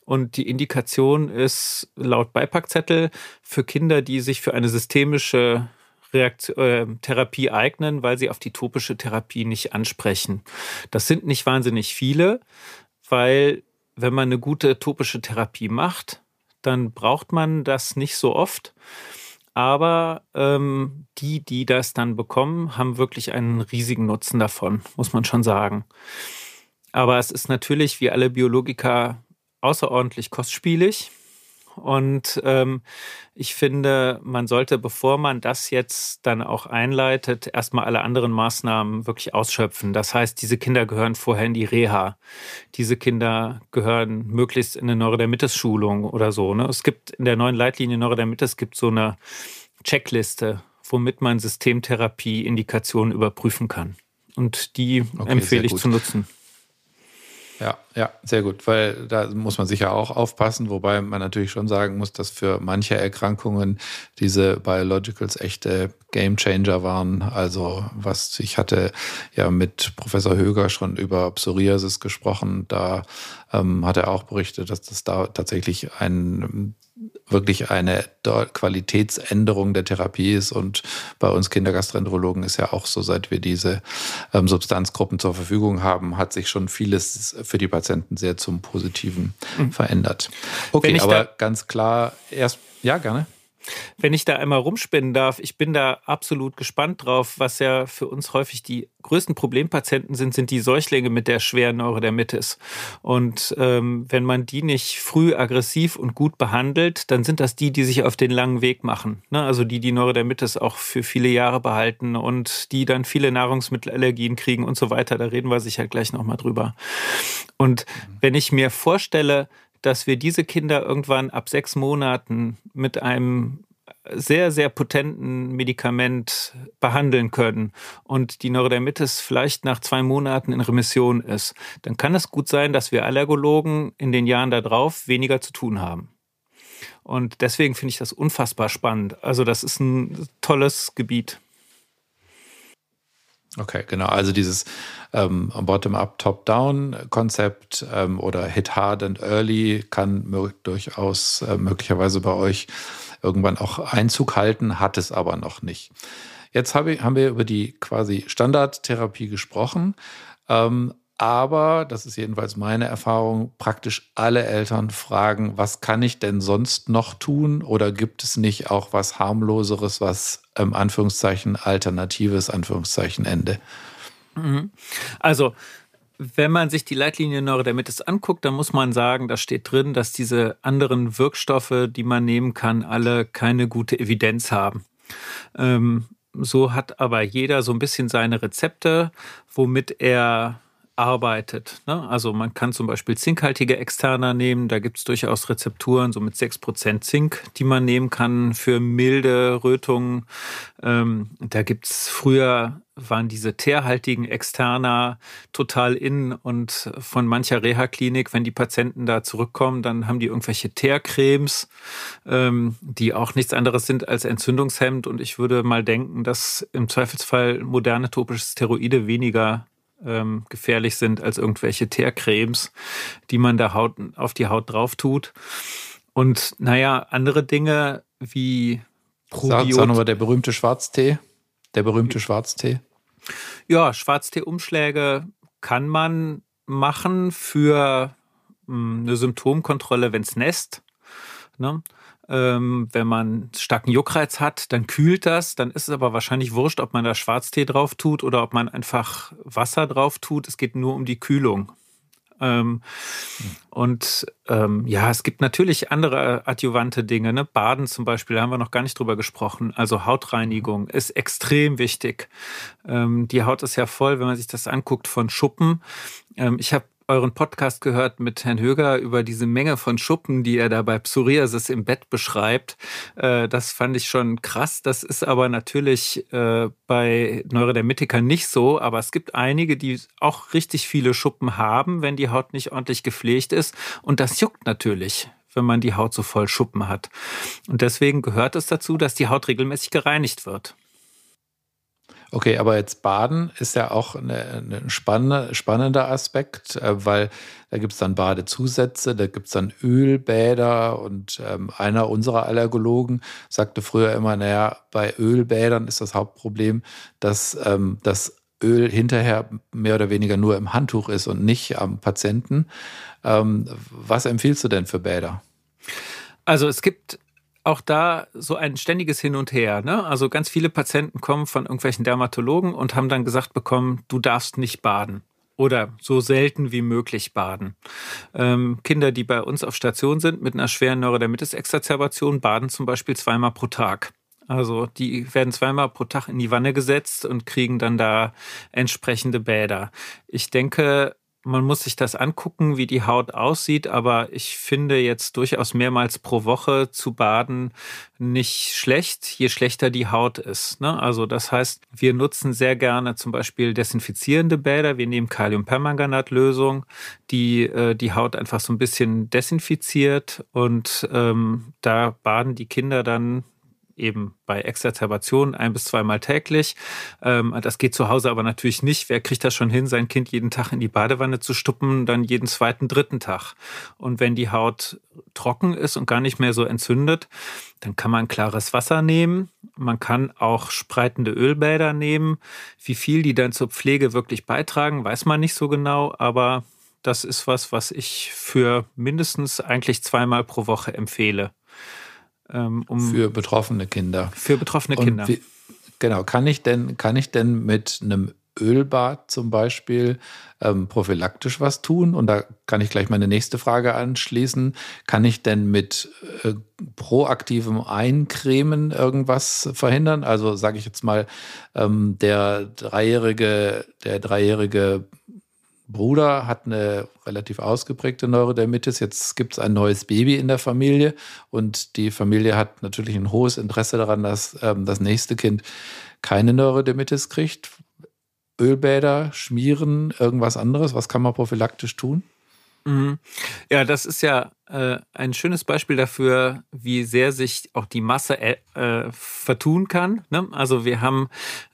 Und die Indikation ist laut Beipackzettel für Kinder, die sich für eine systemische Reaktion, äh, Therapie eignen, weil sie auf die topische Therapie nicht ansprechen. Das sind nicht wahnsinnig viele, weil wenn man eine gute topische Therapie macht, dann braucht man das nicht so oft. Aber ähm, die, die das dann bekommen, haben wirklich einen riesigen Nutzen davon, muss man schon sagen. Aber es ist natürlich, wie alle Biologika, außerordentlich kostspielig. Und ähm, ich finde, man sollte, bevor man das jetzt dann auch einleitet, erstmal alle anderen Maßnahmen wirklich ausschöpfen. Das heißt, diese Kinder gehören vorher in die Reha. Diese Kinder gehören möglichst in eine Neurodermitis-Schulung oder so. Ne? Es gibt in der neuen Leitlinie Neurodermitis gibt so eine Checkliste, womit man Systemtherapie-Indikationen überprüfen kann. Und die Okay, empfehle ich zu nutzen. Ja, ja, sehr gut, weil da muss man sicher auch aufpassen, wobei man natürlich schon sagen muss, dass für manche Erkrankungen diese Biologicals echte Gamechanger waren. Also was ich hatte ja mit Professor Höger schon über Psoriasis gesprochen, da ähm, hat er auch berichtet, dass das da tatsächlich ein wirklich eine Qualitätsänderung der Therapie ist. Und bei uns Kindergastroenterologen ist ja auch so, seit wir diese ähm, Substanzgruppen zur Verfügung haben, hat sich schon vieles für die Patienten sehr zum Positiven verändert. Wenn Okay, aber ganz klar, erst, ja, gerne. Wenn ich da einmal rumspinnen darf, ich bin da absolut gespannt drauf. Was ja für uns häufig die größten Problempatienten sind, sind die Säuglinge mit der schweren Neurodermitis. Und ähm, wenn man die nicht früh aggressiv und gut behandelt, dann sind das die, die sich auf den langen Weg machen. Ne? Also die, die Neurodermitis auch für viele Jahre behalten und die dann viele Nahrungsmittelallergien kriegen und so weiter. Da reden wir sicher gleich nochmal drüber. Und wenn ich mir vorstelle, dass wir diese Kinder irgendwann ab sechs Monaten mit einem sehr, sehr potenten Medikament behandeln können und die Neurodermitis vielleicht nach zwei Monaten in Remission ist, dann kann es gut sein, dass wir Allergologen in den Jahren darauf weniger zu tun haben. Und deswegen finde ich das unfassbar spannend. Also das ist ein tolles Gebiet. Okay, genau. Also dieses ähm, Bottom-up, Top-down-Konzept ähm, oder Hit Hard and Early kann durchaus äh, möglicherweise bei euch irgendwann auch Einzug halten, hat es aber noch nicht. Jetzt hab ich, haben wir über die quasi Standardtherapie gesprochen. Ähm, aber, das ist jedenfalls meine Erfahrung, praktisch alle Eltern fragen, was kann ich denn sonst noch tun? Oder gibt es nicht auch was harmloseres, was ähm, Anführungszeichen alternatives, Anführungszeichen Ende? Mhm. Also, wenn man sich die Leitlinie Neurodermitis anguckt, dann muss man sagen, da steht drin, dass diese anderen Wirkstoffe, die man nehmen kann, alle keine gute Evidenz haben. Ähm, so hat aber jeder so ein bisschen seine Rezepte, womit er arbeitet. Ne? Also man kann zum Beispiel zinkhaltige Externer nehmen, da gibt es durchaus Rezepturen, so mit 6% Zink, die man nehmen kann für milde Rötungen. Ähm, da gibt es früher waren diese teerhaltigen Externer total in und von mancher Reha-Klinik, wenn die Patienten da zurückkommen, dann haben die irgendwelche Teercremes, ähm, die auch nichts anderes sind als Entzündungshemd. Und ich würde mal denken, dass im Zweifelsfall moderne topische Steroide weniger ähm, gefährlich sind als irgendwelche Teercremes, die man da Haut, auf die Haut drauf tut. Und naja, andere Dinge wie Probiot. Sag, sag nochmal der berühmte Schwarztee. Der berühmte Schwarztee. Ja, Schwarztee-Umschläge kann man machen für hm, eine Symptomkontrolle, wenn es nässt. Ne? Ähm, wenn man starken Juckreiz hat, dann kühlt das. Dann ist es aber wahrscheinlich wurscht, ob man da Schwarztee drauf tut oder ob man einfach Wasser drauf tut. Es geht nur um die Kühlung. Ähm, und ähm, ja, es gibt natürlich andere adjuvante Dinge. Ne? Baden zum Beispiel, da haben wir noch gar nicht drüber gesprochen. Also Hautreinigung ist extrem wichtig. Ähm, die Haut ist ja voll, wenn man sich das anguckt, von Schuppen. Ähm, ich habe euren Podcast gehört mit Herrn Höger über diese Menge von Schuppen, die er da bei Psoriasis im Bett beschreibt. Äh, das fand ich schon krass. Das ist aber natürlich äh, bei Neurodermitikern nicht so. Aber es gibt einige, die auch richtig viele Schuppen haben, wenn die Haut nicht ordentlich gepflegt ist. Und das juckt natürlich wenn man die Haut so voll Schuppen hat. Und deswegen gehört es dazu, dass die Haut regelmäßig gereinigt wird. Okay, aber jetzt Baden ist ja auch ein spannende, spannender Aspekt, äh, weil da gibt es dann Badezusätze, da gibt es dann Ölbäder und ähm, einer unserer Allergologen sagte früher immer, naja, bei Ölbädern ist das Hauptproblem, dass ähm, das Öl hinterher mehr oder weniger nur im Handtuch ist und nicht am Patienten. Ähm, was empfiehlst du denn für Bäder? Also es gibt auch da so ein ständiges Hin und Her. Ne? Also ganz viele Patienten kommen von irgendwelchen Dermatologen und haben dann gesagt bekommen, du darfst nicht baden oder so selten wie möglich baden. Ähm, Kinder, die bei uns auf Station sind mit einer schweren Neurodermitis-Exazerbation, baden zum Beispiel zweimal pro Tag. Also die werden zweimal pro Tag in die Wanne gesetzt und kriegen dann da entsprechende Bäder. Ich denke, man muss sich das angucken, wie die Haut aussieht, aber ich finde jetzt durchaus mehrmals pro Woche zu baden nicht schlecht, je schlechter die Haut ist. Ne? Also das heißt, wir nutzen sehr gerne zum Beispiel desinfizierende Bäder. Wir nehmen Kaliumpermanganatlösung, die äh, die Haut einfach so ein bisschen desinfiziert und ähm, da baden die Kinder dann eben bei Exazerbation ein bis zweimal täglich. Ähm, das geht zu Hause aber natürlich nicht. Wer kriegt das schon hin, sein Kind jeden Tag in die Badewanne zu stuppen, dann jeden zweiten, dritten Tag. Und wenn die Haut trocken ist und gar nicht mehr so entzündet, dann kann man klares Wasser nehmen. Man kann auch spreitende Ölbäder nehmen. Wie viel die dann zur Pflege wirklich beitragen, weiß man nicht so genau, aber das ist was, was ich für mindestens eigentlich zweimal pro Woche empfehle. Ähm, um für betroffene Kinder. Für betroffene Kinder. Wie, genau, kann ich denn, kann ich denn mit einem Ölbad zum Beispiel ähm, prophylaktisch was tun? Und da kann ich gleich meine nächste Frage anschließen. Kann ich denn mit äh, proaktivem Eincremen irgendwas verhindern? Also sage ich jetzt mal, ähm, der dreijährige, der dreijährige Bruder hat eine relativ ausgeprägte Neurodermitis. Jetzt gibt es ein neues Baby in der Familie und die Familie hat natürlich ein hohes Interesse daran, dass ähm, das nächste Kind keine Neurodermitis kriegt. Ölbäder, Schmieren, irgendwas anderes. Was kann man prophylaktisch tun? Mhm. Ja, das ist ja äh, ein schönes Beispiel dafür, wie sehr sich auch die Masse äh, vertun kann. Ne? Also wir haben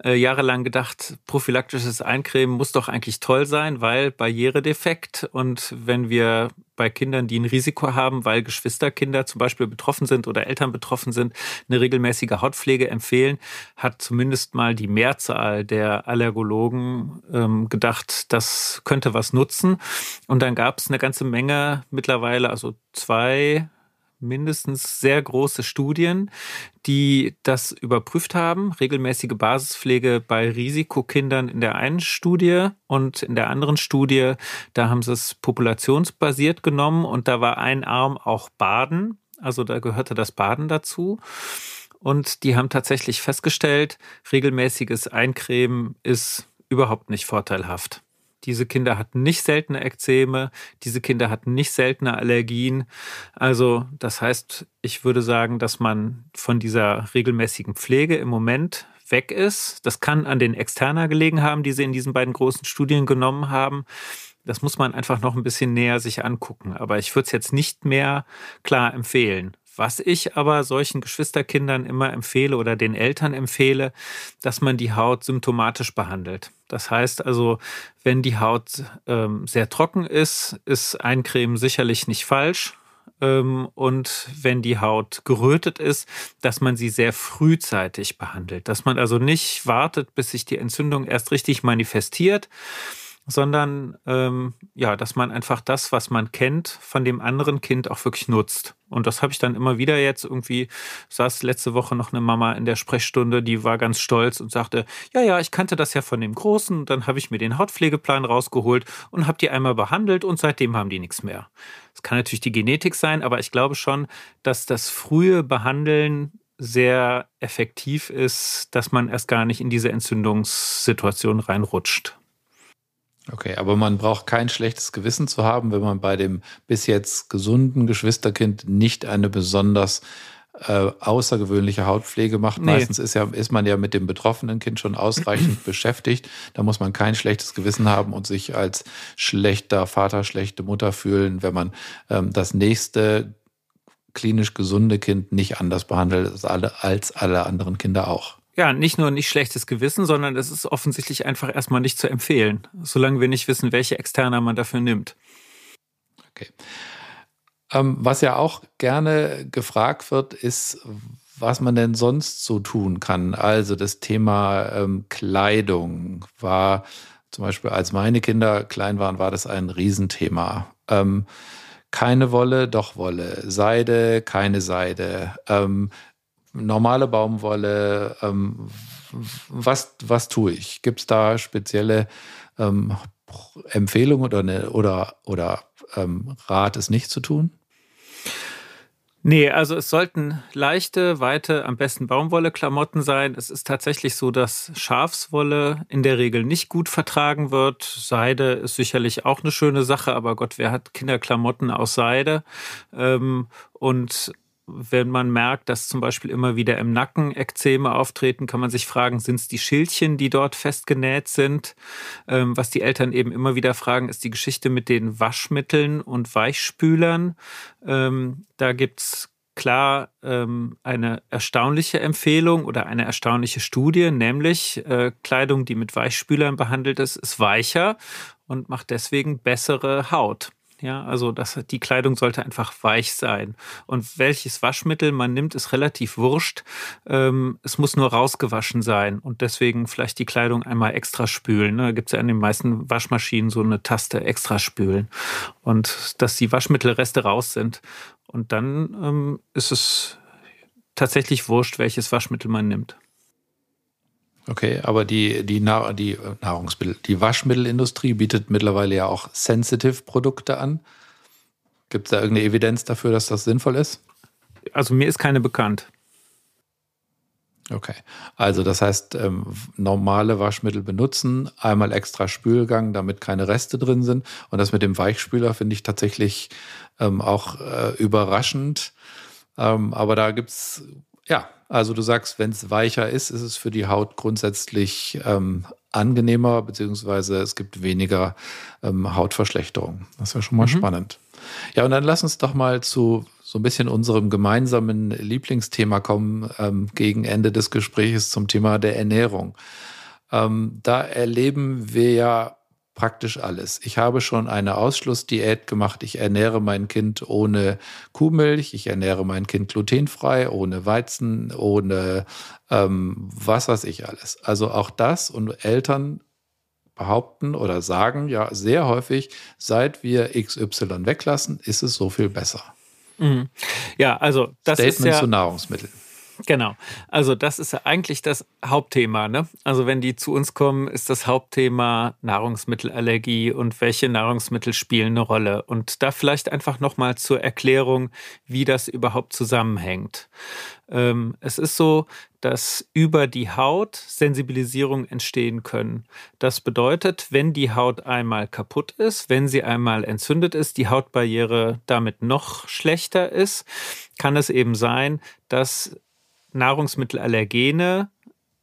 äh, jahrelang gedacht, prophylaktisches Eincremen muss doch eigentlich toll sein, weil Barrieredefekt und wenn wir bei Kindern, die ein Risiko haben, weil Geschwisterkinder zum Beispiel betroffen sind oder Eltern betroffen sind, eine regelmäßige Hautpflege empfehlen, hat zumindest mal die Mehrzahl der Allergologen ähm, gedacht, das könnte was nutzen. Und dann gab es eine ganze Menge mittlerweile, also zwei mindestens sehr große Studien, die das überprüft haben. Regelmäßige Basispflege bei Risikokindern in der einen Studie und in der anderen Studie, da haben sie es populationsbasiert genommen und da war ein Arm auch Baden. Also da gehörte das Baden dazu. Und die haben tatsächlich festgestellt, regelmäßiges Eincremen ist überhaupt nicht vorteilhaft. Diese Kinder hatten nicht seltene Ekzeme, diese Kinder hatten nicht seltene Allergien. Also das heißt, ich würde sagen, dass man von dieser regelmäßigen Pflege im Moment weg ist. Das kann an den Externer gelegen haben, die sie in diesen beiden großen Studien genommen haben. Das muss man einfach noch ein bisschen näher sich angucken. Aber ich würde es jetzt nicht mehr klar empfehlen. Was ich aber solchen Geschwisterkindern immer empfehle oder den Eltern empfehle, dass man die Haut symptomatisch behandelt. Das heißt also, wenn die Haut ähm, sehr trocken ist, ist Eincremen sicherlich nicht falsch. Ähm, und wenn die Haut gerötet ist, dass man sie sehr frühzeitig behandelt. Dass man also nicht wartet, bis sich die Entzündung erst richtig manifestiert, sondern ähm, ja, dass man einfach das, was man kennt, von dem anderen Kind auch wirklich nutzt. Und das habe ich dann immer wieder jetzt irgendwie, saß letzte Woche noch eine Mama in der Sprechstunde, die war ganz stolz und sagte, ja, ja, ich kannte das ja von dem Großen. Und dann habe ich mir den Hautpflegeplan rausgeholt und habe die einmal behandelt und seitdem haben die nichts mehr. Das kann natürlich die Genetik sein, aber ich glaube schon, dass das frühe Behandeln sehr effektiv ist, dass man erst gar nicht in diese Entzündungssituation reinrutscht. Okay, aber man braucht kein schlechtes Gewissen zu haben, wenn man bei dem bis jetzt gesunden Geschwisterkind nicht eine besonders äh, außergewöhnliche Hautpflege macht. Nee. Meistens ist, ja, ist man ja mit dem betroffenen Kind schon ausreichend beschäftigt. Da muss man kein schlechtes Gewissen haben und sich als schlechter Vater, schlechte Mutter fühlen, wenn man ähm, das nächste klinisch gesunde Kind nicht anders behandelt als alle, als alle anderen Kinder auch ja, nicht nur nicht schlechtes Gewissen, sondern es ist offensichtlich einfach erstmal nicht zu empfehlen, solange wir nicht wissen, welche Externer man dafür nimmt. Okay. Ähm, was ja auch gerne gefragt wird, ist, was man denn sonst so tun kann. Also das Thema ähm, Kleidung war zum Beispiel, als meine Kinder klein waren, war das ein Riesenthema. Ähm, keine Wolle, doch Wolle. Seide, keine Seide. Ähm, normale Baumwolle, ähm, was, was tue ich? Gibt es da spezielle ähm, Empfehlungen oder, eine, oder, oder ähm, Rat, es nicht zu tun? Nee, also es sollten leichte, weite, am besten Baumwolle-Klamotten sein. Es ist tatsächlich so, dass Schafswolle in der Regel nicht gut vertragen wird. Seide ist sicherlich auch eine schöne Sache, aber Gott, wer hat Kinderklamotten aus Seide? Ähm, und wenn man merkt, dass zum Beispiel immer wieder im Nacken Ekzeme auftreten, kann man sich fragen, sind es die Schildchen, die dort festgenäht sind? Ähm, was die Eltern eben immer wieder fragen, ist die Geschichte mit den Waschmitteln und Weichspülern. Ähm, da gibt's klar ähm, eine erstaunliche Empfehlung oder eine erstaunliche Studie, nämlich äh, Kleidung, die mit Weichspülern behandelt ist, ist weicher und macht deswegen bessere Haut. Ja, also das, die Kleidung sollte einfach weich sein. Und welches Waschmittel man nimmt, ist relativ wurscht. Ähm, es muss nur rausgewaschen sein und deswegen vielleicht die Kleidung einmal extra spülen. Ne? Da gibt es ja in den meisten Waschmaschinen so eine Taste extra spülen. Und dass die Waschmittelreste raus sind. Und dann ähm, ist es tatsächlich wurscht, welches Waschmittel man nimmt. Okay, aber die, die, Nahr die äh, Nahrungsmittel, die Waschmittelindustrie bietet mittlerweile ja auch Sensitive-Produkte an. Gibt es da irgendeine Evidenz dafür, dass das sinnvoll ist? Also mir ist keine bekannt. Okay, also das heißt, ähm, normale Waschmittel benutzen, einmal extra Spülgang, damit keine Reste drin sind. Und das mit dem Weichspüler finde ich tatsächlich ähm, auch äh, überraschend. Ähm, aber da gibt es, ja, also du sagst, wenn es weicher ist, ist es für die Haut grundsätzlich ähm, angenehmer, beziehungsweise es gibt weniger ähm, Hautverschlechterung. Das ist ja schon mal mhm. spannend. Ja, und dann lass uns doch mal zu so ein bisschen unserem gemeinsamen Lieblingsthema kommen, ähm, gegen Ende des Gesprächs zum Thema der Ernährung. Ähm, da erleben wir ja praktisch alles. Ich habe schon eine Ausschlussdiät gemacht. Ich ernähre mein Kind ohne Kuhmilch. Ich ernähre mein Kind glutenfrei, ohne Weizen, ohne ähm, was weiß ich alles. Also auch das und Eltern behaupten oder sagen ja sehr häufig, seit wir XY weglassen, ist es so viel besser. Mhm. Ja, also das Statement ist ja, zu Nahrungsmitteln. Genau. Also das ist ja eigentlich das Hauptthema. Ne? Also wenn die zu uns kommen, ist das Hauptthema Nahrungsmittelallergie und welche Nahrungsmittel spielen eine Rolle. Und da vielleicht einfach nochmal zur Erklärung, wie das überhaupt zusammenhängt. Ähm, es ist so, dass über die Haut Sensibilisierung entstehen können. Das bedeutet, wenn die Haut einmal kaputt ist, wenn sie einmal entzündet ist, die Hautbarriere damit noch schlechter ist, kann es eben sein, dass Nahrungsmittelallergene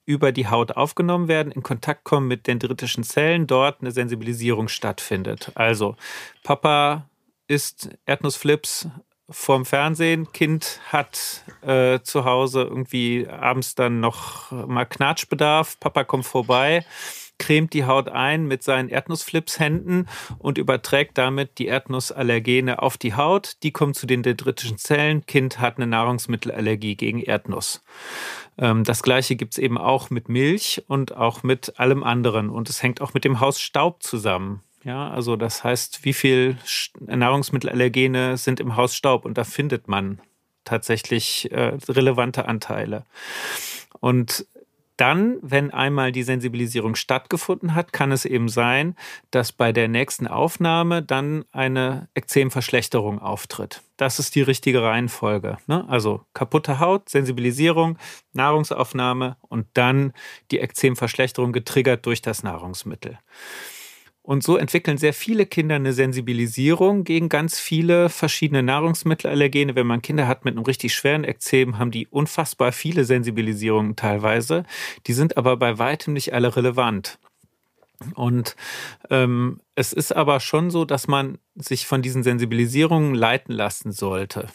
über die Haut aufgenommen werden, in Kontakt kommen mit dendritischen Zellen, dort eine Sensibilisierung stattfindet. Also Papa isst Erdnussflips vorm Fernsehen, Kind hat äh, zu Hause irgendwie abends dann noch mal Knatschbedarf, Papa kommt vorbei, cremt die Haut ein mit seinen Erdnussflips-Händen und überträgt damit die Erdnussallergene auf die Haut. Die kommen zu den dendritischen Zellen. Kind hat eine Nahrungsmittelallergie gegen Erdnuss. Ähm, das gleiche gibt es eben auch mit Milch und auch mit allem anderen. Und es hängt auch mit dem Haus Staub zusammen. Ja, also das heißt, wie viel Nahrungsmittelallergene sind im Haus Staub? Und da findet man tatsächlich äh, relevante Anteile. Und dann, wenn einmal die Sensibilisierung stattgefunden hat, kann es eben sein, dass bei der nächsten Aufnahme dann eine Ekzemverschlechterung auftritt. Das ist die richtige Reihenfolge. Ne? Also kaputte Haut, Sensibilisierung, Nahrungsaufnahme und dann die Ekzemverschlechterung getriggert durch das Nahrungsmittel. Und so entwickeln sehr viele Kinder eine Sensibilisierung gegen ganz viele verschiedene Nahrungsmittelallergene. Wenn man Kinder hat mit einem richtig schweren Ekzem, haben die unfassbar viele Sensibilisierungen teilweise. Die sind aber bei weitem nicht alle relevant. Und ähm, es ist aber schon so, dass man sich von diesen Sensibilisierungen leiten lassen sollte.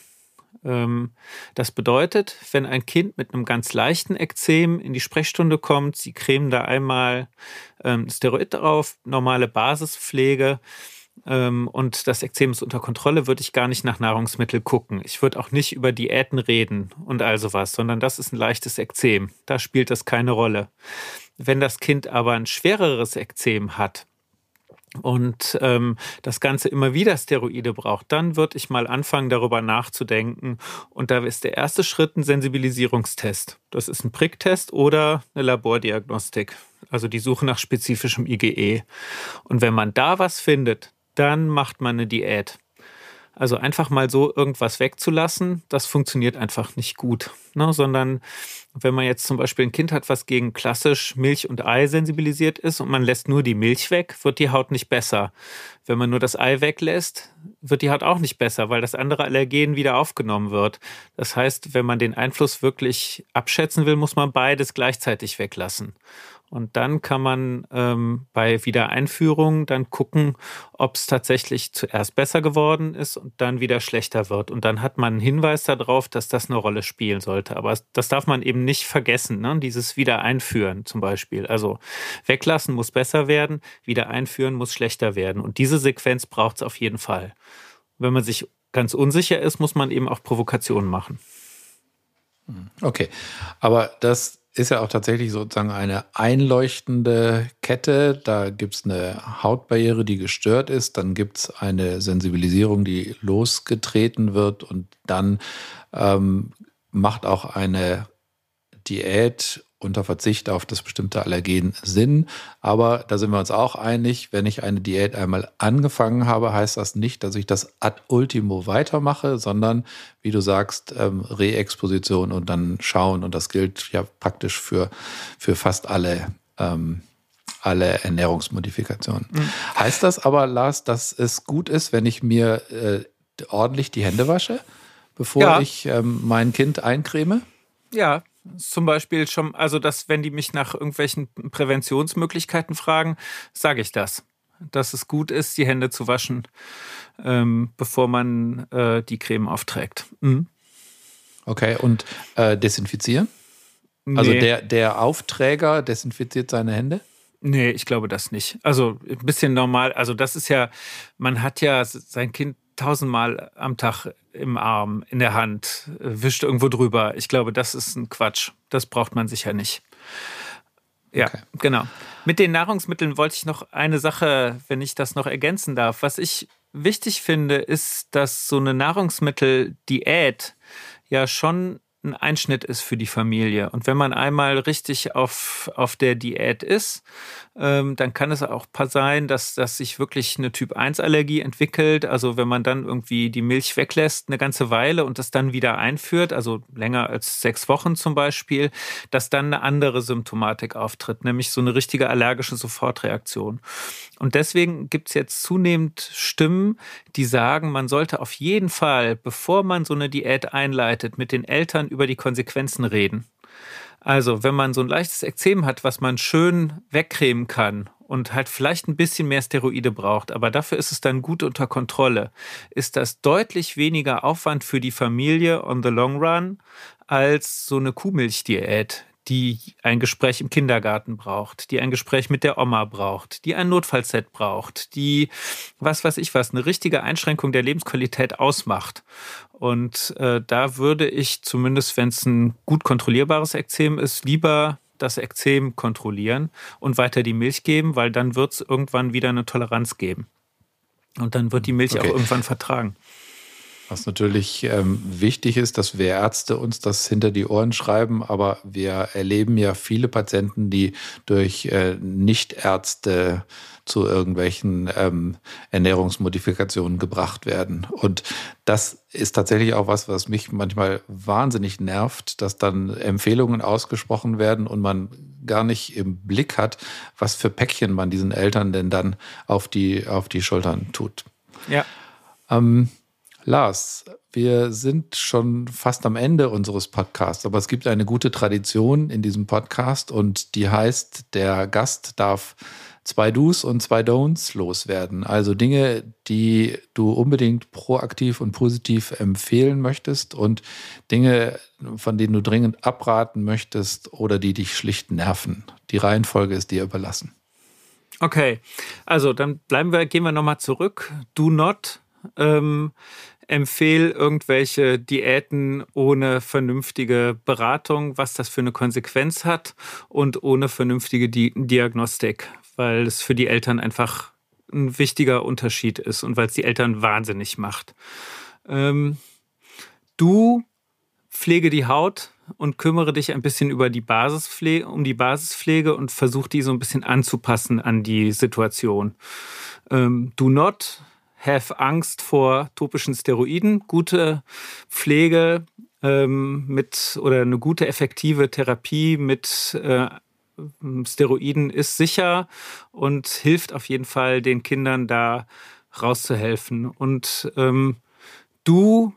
Ähm, das bedeutet, wenn ein Kind mit einem ganz leichten Ekzem in die Sprechstunde kommt, sie cremen da einmal ähm, Steroid drauf, normale Basispflege ähm, und das Ekzem ist unter Kontrolle, würde ich gar nicht nach Nahrungsmittel gucken. Ich würde auch nicht über Diäten reden und all sowas, sondern das ist ein leichtes Ekzem. Da spielt das keine Rolle. Wenn das Kind aber ein schwereres Ekzem hat, und ähm, das Ganze immer wieder Steroide braucht, dann würde ich mal anfangen, darüber nachzudenken. Und da ist der erste Schritt ein Sensibilisierungstest. Das ist ein Pricktest oder eine Labordiagnostik, also die Suche nach spezifischem IgE. Und wenn man da was findet, dann macht man eine Diät. Also einfach mal so irgendwas wegzulassen, das funktioniert einfach nicht gut. Ne? Sondern wenn man jetzt zum Beispiel ein Kind hat, was gegen klassisch Milch und Ei sensibilisiert ist und man lässt nur die Milch weg, wird die Haut nicht besser. Wenn man nur das Ei weglässt, wird die Haut auch nicht besser, weil das andere Allergen wieder aufgenommen wird. Das heißt, wenn man den Einfluss wirklich abschätzen will, muss man beides gleichzeitig weglassen. Und dann kann man ähm, bei Wiedereinführung dann gucken, ob es tatsächlich zuerst besser geworden ist und dann wieder schlechter wird. Und dann hat man einen Hinweis darauf, dass das eine Rolle spielen sollte. Aber das darf man eben nicht vergessen, ne? dieses Wiedereinführen zum Beispiel. Also weglassen muss besser werden, Wiedereinführen muss schlechter werden. Und diese Sequenz braucht es auf jeden Fall. Wenn man sich ganz unsicher ist, muss man eben auch Provokationen machen. Okay, aber das ist ja auch tatsächlich sozusagen eine einleuchtende Kette. Da gibt es eine Hautbarriere, die gestört ist. Dann gibt es eine Sensibilisierung, die losgetreten wird. Und dann ähm, macht auch eine Diät unter Verzicht auf das bestimmte Allergen sind. Aber da sind wir uns auch einig, wenn ich eine Diät einmal angefangen habe, heißt das nicht, dass ich das ad ultimo weitermache, sondern wie du sagst, ähm, Reexposition und dann schauen. Und das gilt ja praktisch für, für fast alle. Ähm, alle Ernährungsmodifikationen. Mhm. Heißt das aber, Lars, dass es gut ist, wenn ich mir äh, ordentlich die Hände wasche, bevor ja. ich ähm, mein Kind eincreme? Ja, zum Beispiel schon, also dass, wenn die mich nach irgendwelchen Präventionsmöglichkeiten fragen, sage ich das. Dass es gut ist, die Hände zu waschen, ähm, bevor man äh, die Creme aufträgt. Mhm. Okay, und äh, desinfizieren? Also nee. Also der, der Aufträger desinfiziert seine Hände? Nee, ich glaube das nicht. Also ein bisschen normal. Also das ist ja, man hat ja sein Kind tausendmal am Tag im Arm, in der Hand, wischt irgendwo drüber. Ich glaube, das ist ein Quatsch. Das braucht man sicher nicht. Ja, okay. genau. Mit den Nahrungsmitteln wollte ich noch eine Sache, wenn ich das noch ergänzen darf. Was ich wichtig finde, ist, dass so eine Nahrungsmitteldiät ja schon ein Einschnitt ist für die Familie. Und wenn man einmal richtig auf, auf der Diät ist, ähm, dann kann es auch sein, dass, dass sich wirklich eine Typ-1-Allergie entwickelt. Also wenn man dann irgendwie die Milch weglässt eine ganze Weile und das dann wieder einführt, also länger als sechs Wochen zum Beispiel, dass dann eine andere Symptomatik auftritt, nämlich so eine richtige allergische Sofortreaktion. Und deswegen gibt es jetzt zunehmend Stimmen, die sagen, man sollte auf jeden Fall, bevor man so eine Diät einleitet, mit den Eltern über die Konsequenzen reden. Also, wenn man so ein leichtes Ekzem hat, was man schön wegcremen kann und halt vielleicht ein bisschen mehr Steroide braucht, aber dafür ist es dann gut unter Kontrolle, ist das deutlich weniger Aufwand für die Familie on the long run als so eine Kuhmilchdiät, die ein Gespräch im Kindergarten braucht, die ein Gespräch mit der Oma braucht, die ein Notfallset braucht, die was weiß ich was, eine richtige Einschränkung der Lebensqualität ausmacht. Und äh, da würde ich zumindest, wenn es ein gut kontrollierbares Ekzem ist, lieber das Ekzem kontrollieren und weiter die Milch geben, weil dann wird es irgendwann wieder eine Toleranz geben. Und dann wird die Milch okay. auch irgendwann vertragen. Was natürlich ähm, wichtig ist, dass wir Ärzte uns das hinter die Ohren schreiben, aber wir erleben ja viele Patienten, die durch äh, Nichtärzte zu irgendwelchen ähm, Ernährungsmodifikationen gebracht werden. Und das ist tatsächlich auch was, was mich manchmal wahnsinnig nervt, dass dann Empfehlungen ausgesprochen werden und man gar nicht im Blick hat, was für Päckchen man diesen Eltern denn dann auf die, auf die Schultern tut. Ja. Ähm, Lars, wir sind schon fast am Ende unseres Podcasts, aber es gibt eine gute Tradition in diesem Podcast und die heißt, der Gast darf zwei Do's und zwei Don'ts loswerden. Also Dinge, die du unbedingt proaktiv und positiv empfehlen möchtest und Dinge, von denen du dringend abraten möchtest oder die dich schlicht nerven. Die Reihenfolge ist dir überlassen. Okay, also dann bleiben wir, gehen wir nochmal zurück. Do not ähm, empfehle irgendwelche Diäten ohne vernünftige Beratung, was das für eine Konsequenz hat und ohne vernünftige Di Diagnostik, weil es für die Eltern einfach ein wichtiger Unterschied ist und weil es die Eltern wahnsinnig macht. Ähm, du pflege die Haut und kümmere dich ein bisschen über die Basispflege, um die Basispflege und versuch die so ein bisschen anzupassen an die Situation. Ähm, do not have Angst vor topischen Steroiden. Gute Pflege ähm, mit oder eine gute effektive Therapie mit äh, Steroiden ist sicher und hilft auf jeden Fall den Kindern da rauszuhelfen. Und ähm, du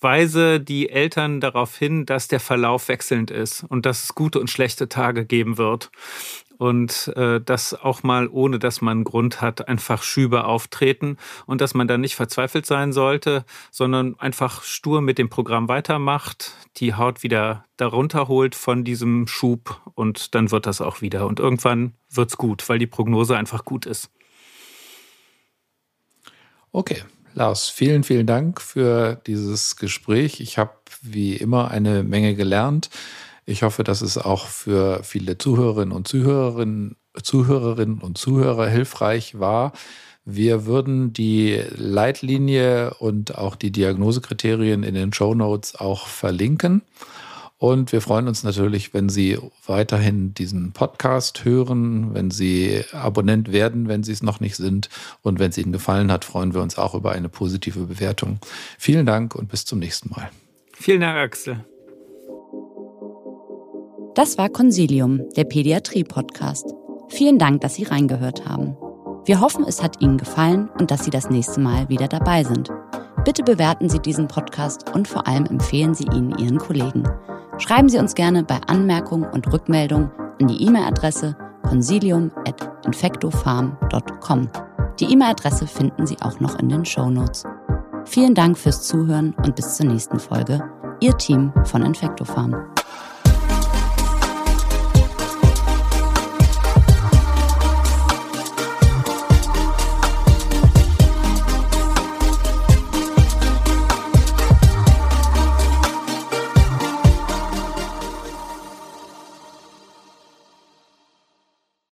weise die Eltern darauf hin, dass der Verlauf wechselnd ist und dass es gute und schlechte Tage geben wird und äh, das auch mal ohne dass man einen Grund hat, einfach Schübe auftreten und dass man da nicht verzweifelt sein sollte, sondern einfach stur mit dem Programm weitermacht, die Haut wieder darunter holt von diesem Schub und dann wird das auch wieder. Und irgendwann wird's gut, weil die Prognose einfach gut ist. Okay, Lars, vielen, vielen Dank für dieses Gespräch. Ich habe wie immer eine Menge gelernt. Ich hoffe, dass es auch für viele Zuhörerinnen und Zuhörerinnen, Zuhörerinnen und Zuhörer hilfreich war. Wir würden die Leitlinie und auch die Diagnosekriterien in den Show Notes auch verlinken. Und wir freuen uns natürlich, wenn Sie weiterhin diesen Podcast hören, wenn Sie Abonnent werden, wenn Sie es noch nicht sind. Und wenn es Ihnen gefallen hat, freuen wir uns auch über eine positive Bewertung. Vielen Dank und bis zum nächsten Mal. Vielen Dank, Axel. Das war Consilium, der Pädiatrie-Podcast. Vielen Dank, dass Sie reingehört haben. Wir hoffen, es hat Ihnen gefallen und dass Sie das nächste Mal wieder dabei sind. Bitte bewerten Sie diesen Podcast und vor allem empfehlen Sie ihn Ihren Kollegen. Schreiben Sie uns gerne bei Anmerkungen und Rückmeldungen an die E-Mail-Adresse consilium.infectofarm.com. Die E-Mail-Adresse finden Sie auch noch in den Show Notes. Vielen Dank fürs Zuhören und bis zur nächsten Folge. Ihr Team von Infectofarm.